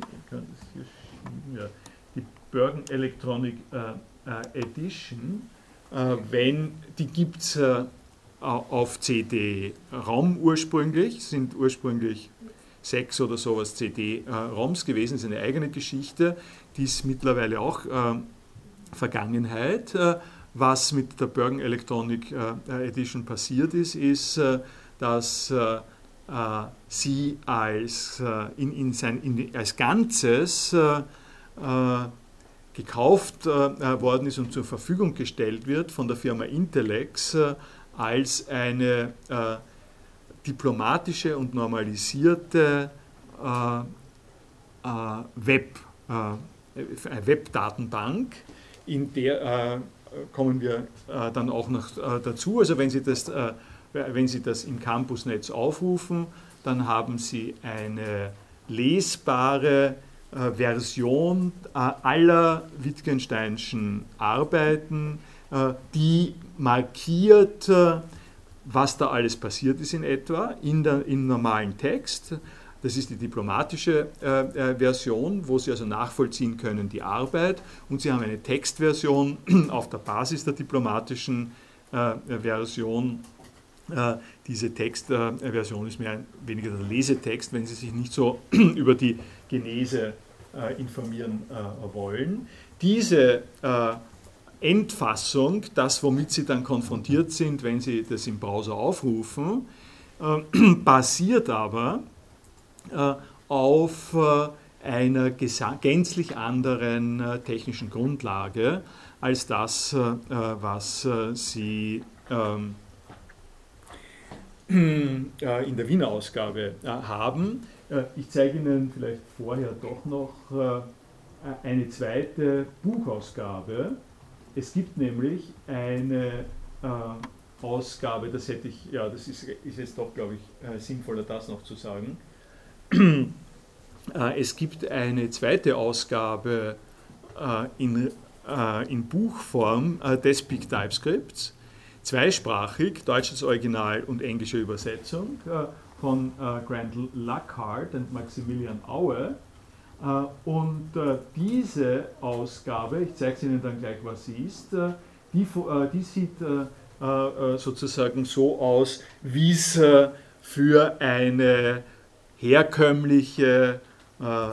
hier schieben, ja, die Bergen Electronic äh, äh Edition, äh, wenn, die gibt es äh, auf CD-ROM ursprünglich, sind ursprünglich sechs oder sowas CD-ROMs gewesen, ist eine eigene Geschichte, die ist mittlerweile auch Vergangenheit. Was mit der Bergen Electronic äh, Edition passiert ist, ist, äh, dass äh, sie als, in, in sein, in, als Ganzes gekauft worden ist und zur Verfügung gestellt wird von der Firma Intellex als eine diplomatische und normalisierte Web, Webdatenbank, in der kommen wir äh, dann auch noch äh, dazu. Also wenn Sie, das, äh, wenn Sie das im Campusnetz aufrufen, dann haben Sie eine lesbare Version aller Wittgensteinschen Arbeiten, die markiert, was da alles passiert ist in etwa, in, der, im normalen Text. Das ist die diplomatische äh, äh, Version, wo Sie also nachvollziehen können die Arbeit. Und Sie haben eine Textversion auf der Basis der diplomatischen äh, Version. Äh, diese Textversion ist mehr weniger der Lesetext, wenn Sie sich nicht so über die Genese äh, informieren äh, wollen. Diese Endfassung, das womit Sie dann konfrontiert sind, wenn Sie das im Browser aufrufen, basiert aber äh, auf äh, einer gänzlich anderen äh, technischen Grundlage als das, was Sie ähm, in der Wiener Ausgabe haben. Ich zeige Ihnen vielleicht vorher doch noch eine zweite Buchausgabe. Es gibt nämlich eine Ausgabe, das hätte ich, ja, das ist, ist jetzt doch, glaube ich, sinnvoller, das noch zu sagen. Äh, es gibt eine zweite Ausgabe äh, in, äh, in Buchform des Big TypeScripts, zweisprachig, deutsches Original und englische Übersetzung von Grant Lockhart und Maximilian Aue. Und diese Ausgabe, ich zeige es Ihnen dann gleich, was sie ist, die, die sieht sozusagen so aus, wie es für eine herkömmliche, äh,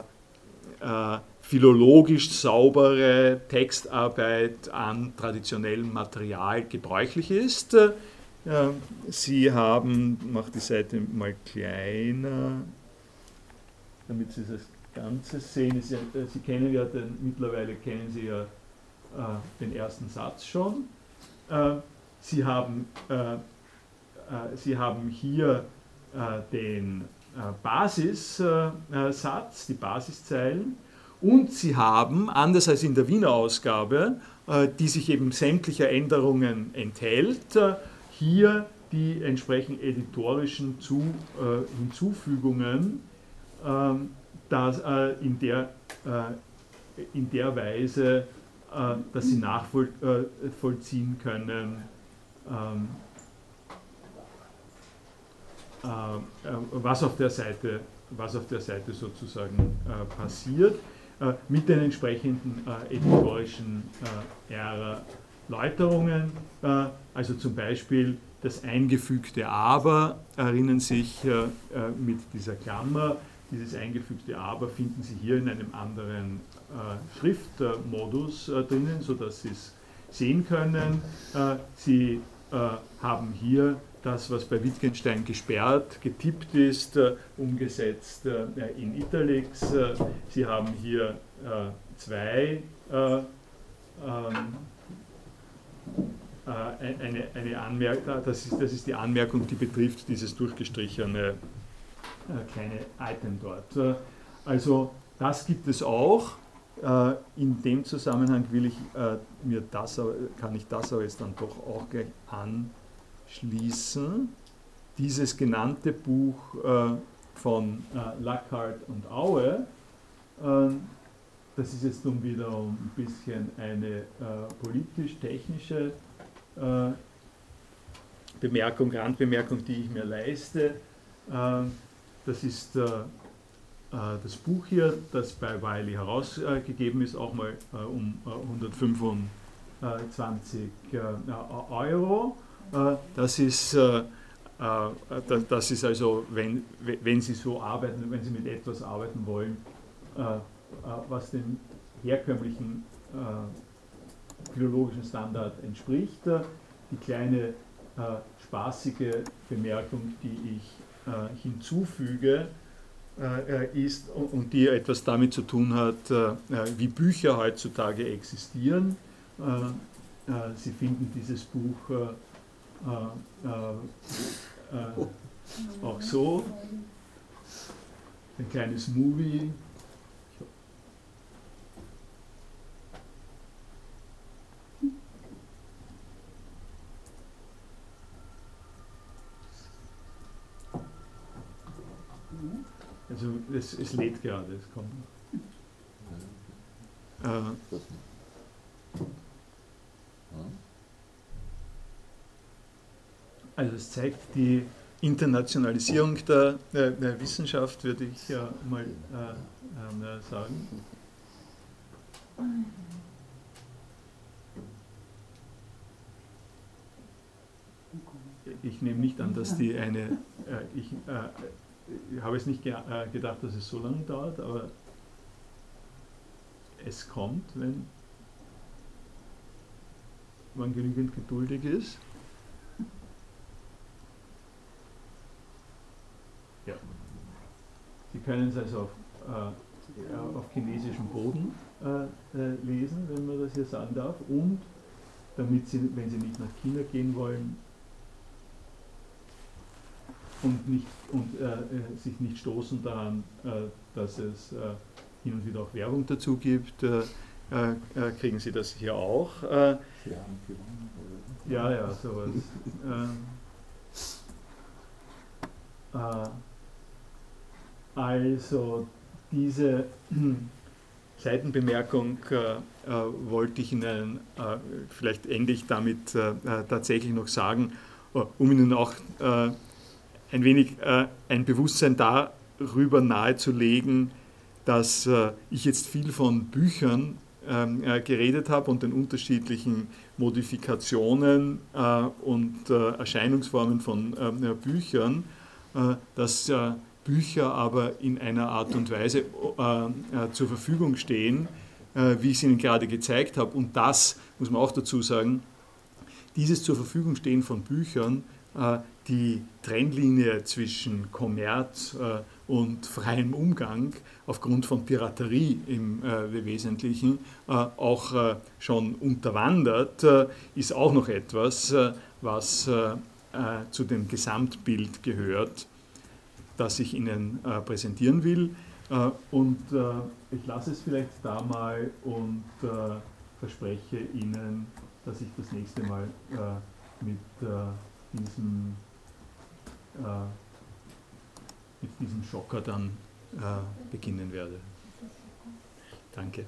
äh, philologisch saubere Textarbeit an traditionellem Material gebräuchlich ist. Äh, Sie haben, mache die Seite mal kleiner, damit Sie das Ganze sehen. Sie, äh, Sie kennen ja den, mittlerweile kennen Sie ja äh, den ersten Satz schon. Äh, Sie haben, Sie haben hier den Basissatz, die Basiszeilen. Und sie haben, anders als in der Wiener Ausgabe, die sich eben sämtlicher Änderungen enthält, hier die entsprechend editorischen Zu, Hinzufügungen ähm, das, in, der, in der Weise, dass sie nachvollziehen können, ähm, äh, äh, was, auf der Seite, was auf der Seite sozusagen äh, passiert, mit den entsprechenden editorischen Erläuterungen. also zum Beispiel das eingefügte Aber, erinnern sich mit dieser Klammer, dieses eingefügte Aber finden Sie hier in einem anderen Schriftmodus drinnen, sodass Sie es sehen können. Sie haben hier das, was bei Wittgenstein gesperrt, getippt ist, äh, umgesetzt äh, in Italics. Äh, Sie haben hier zwei ähm, eine, eine Anmerkung, das ist, das ist die Anmerkung, die betrifft dieses durchgestrichene kleine Item dort. Also das gibt es auch. In dem Zusammenhang will ich mir das, kann ich das aber jetzt dann doch auch gleich an schließen. Dieses genannte Buch äh, von äh, Lockhart und Aue, äh, das ist jetzt nun wieder ein bisschen eine äh, politisch-technische äh, Bemerkung, Randbemerkung, die ich mir leiste. Äh, das ist das Buch hier, das bei Wiley herausgegeben ist, auch mal um 125 Euro. Äh, das ist, äh, äh, das ist also, wenn, wenn Sie so arbeiten, wenn Sie mit etwas arbeiten wollen, was dem herkömmlichen philologischen Standard entspricht. Die kleine spaßige Bemerkung, die ich hinzufüge, ist und die etwas damit zu tun hat, wie Bücher heutzutage existieren. Sie finden dieses Buch äh, äh, äh, auch so. Ein kleines Movie. Also es, es lädt gerade, es kommt. Äh, Also es zeigt die Internationalisierung der, der, der Wissenschaft, würde ich ja mal äh, äh, sagen. Ich nehme nicht an, dass die eine, äh, ich, äh, ich habe es nicht ge äh, gedacht, dass es so lange dauert, aber es kommt, wenn man genügend geduldig ist. Ja. Sie können es also auf, äh, auf chinesischem Boden äh, äh, lesen, wenn man das hier sagen darf, und damit Sie, wenn Sie nicht nach China gehen wollen und, nicht, und äh, äh, sich nicht stoßen daran, äh, dass es hin und wieder auch Werbung dazu gibt, kriegen Sie das hier auch. ja, ja, sowas. Also diese Seitenbemerkung äh, äh, wollte ich Ihnen äh, vielleicht endlich damit äh, äh, tatsächlich noch sagen, äh, um Ihnen auch ein wenig ein Bewusstsein darüber nahezulegen, dass ich jetzt viel von Büchern ähm, geredet habe und den unterschiedlichen Modifikationen und Erscheinungsformen von Büchern, dass Bücher aber in einer Art und Weise äh, äh, zur Verfügung stehen, äh, wie ich es Ihnen gerade gezeigt habe. Und das, muss man auch dazu sagen, dieses zur Verfügung stehen von Büchern, äh, die Trennlinie zwischen Kommerz äh, und freiem Umgang aufgrund von Piraterie im äh, Wesentlichen auch schon unterwandert, ist auch noch etwas, was zu dem Gesamtbild gehört das ich Ihnen äh, präsentieren will. Äh, und ich lasse es vielleicht da mal und verspreche Ihnen, dass ich das nächste Mal mit diesem, mit diesem Schocker dann beginnen werde. Danke.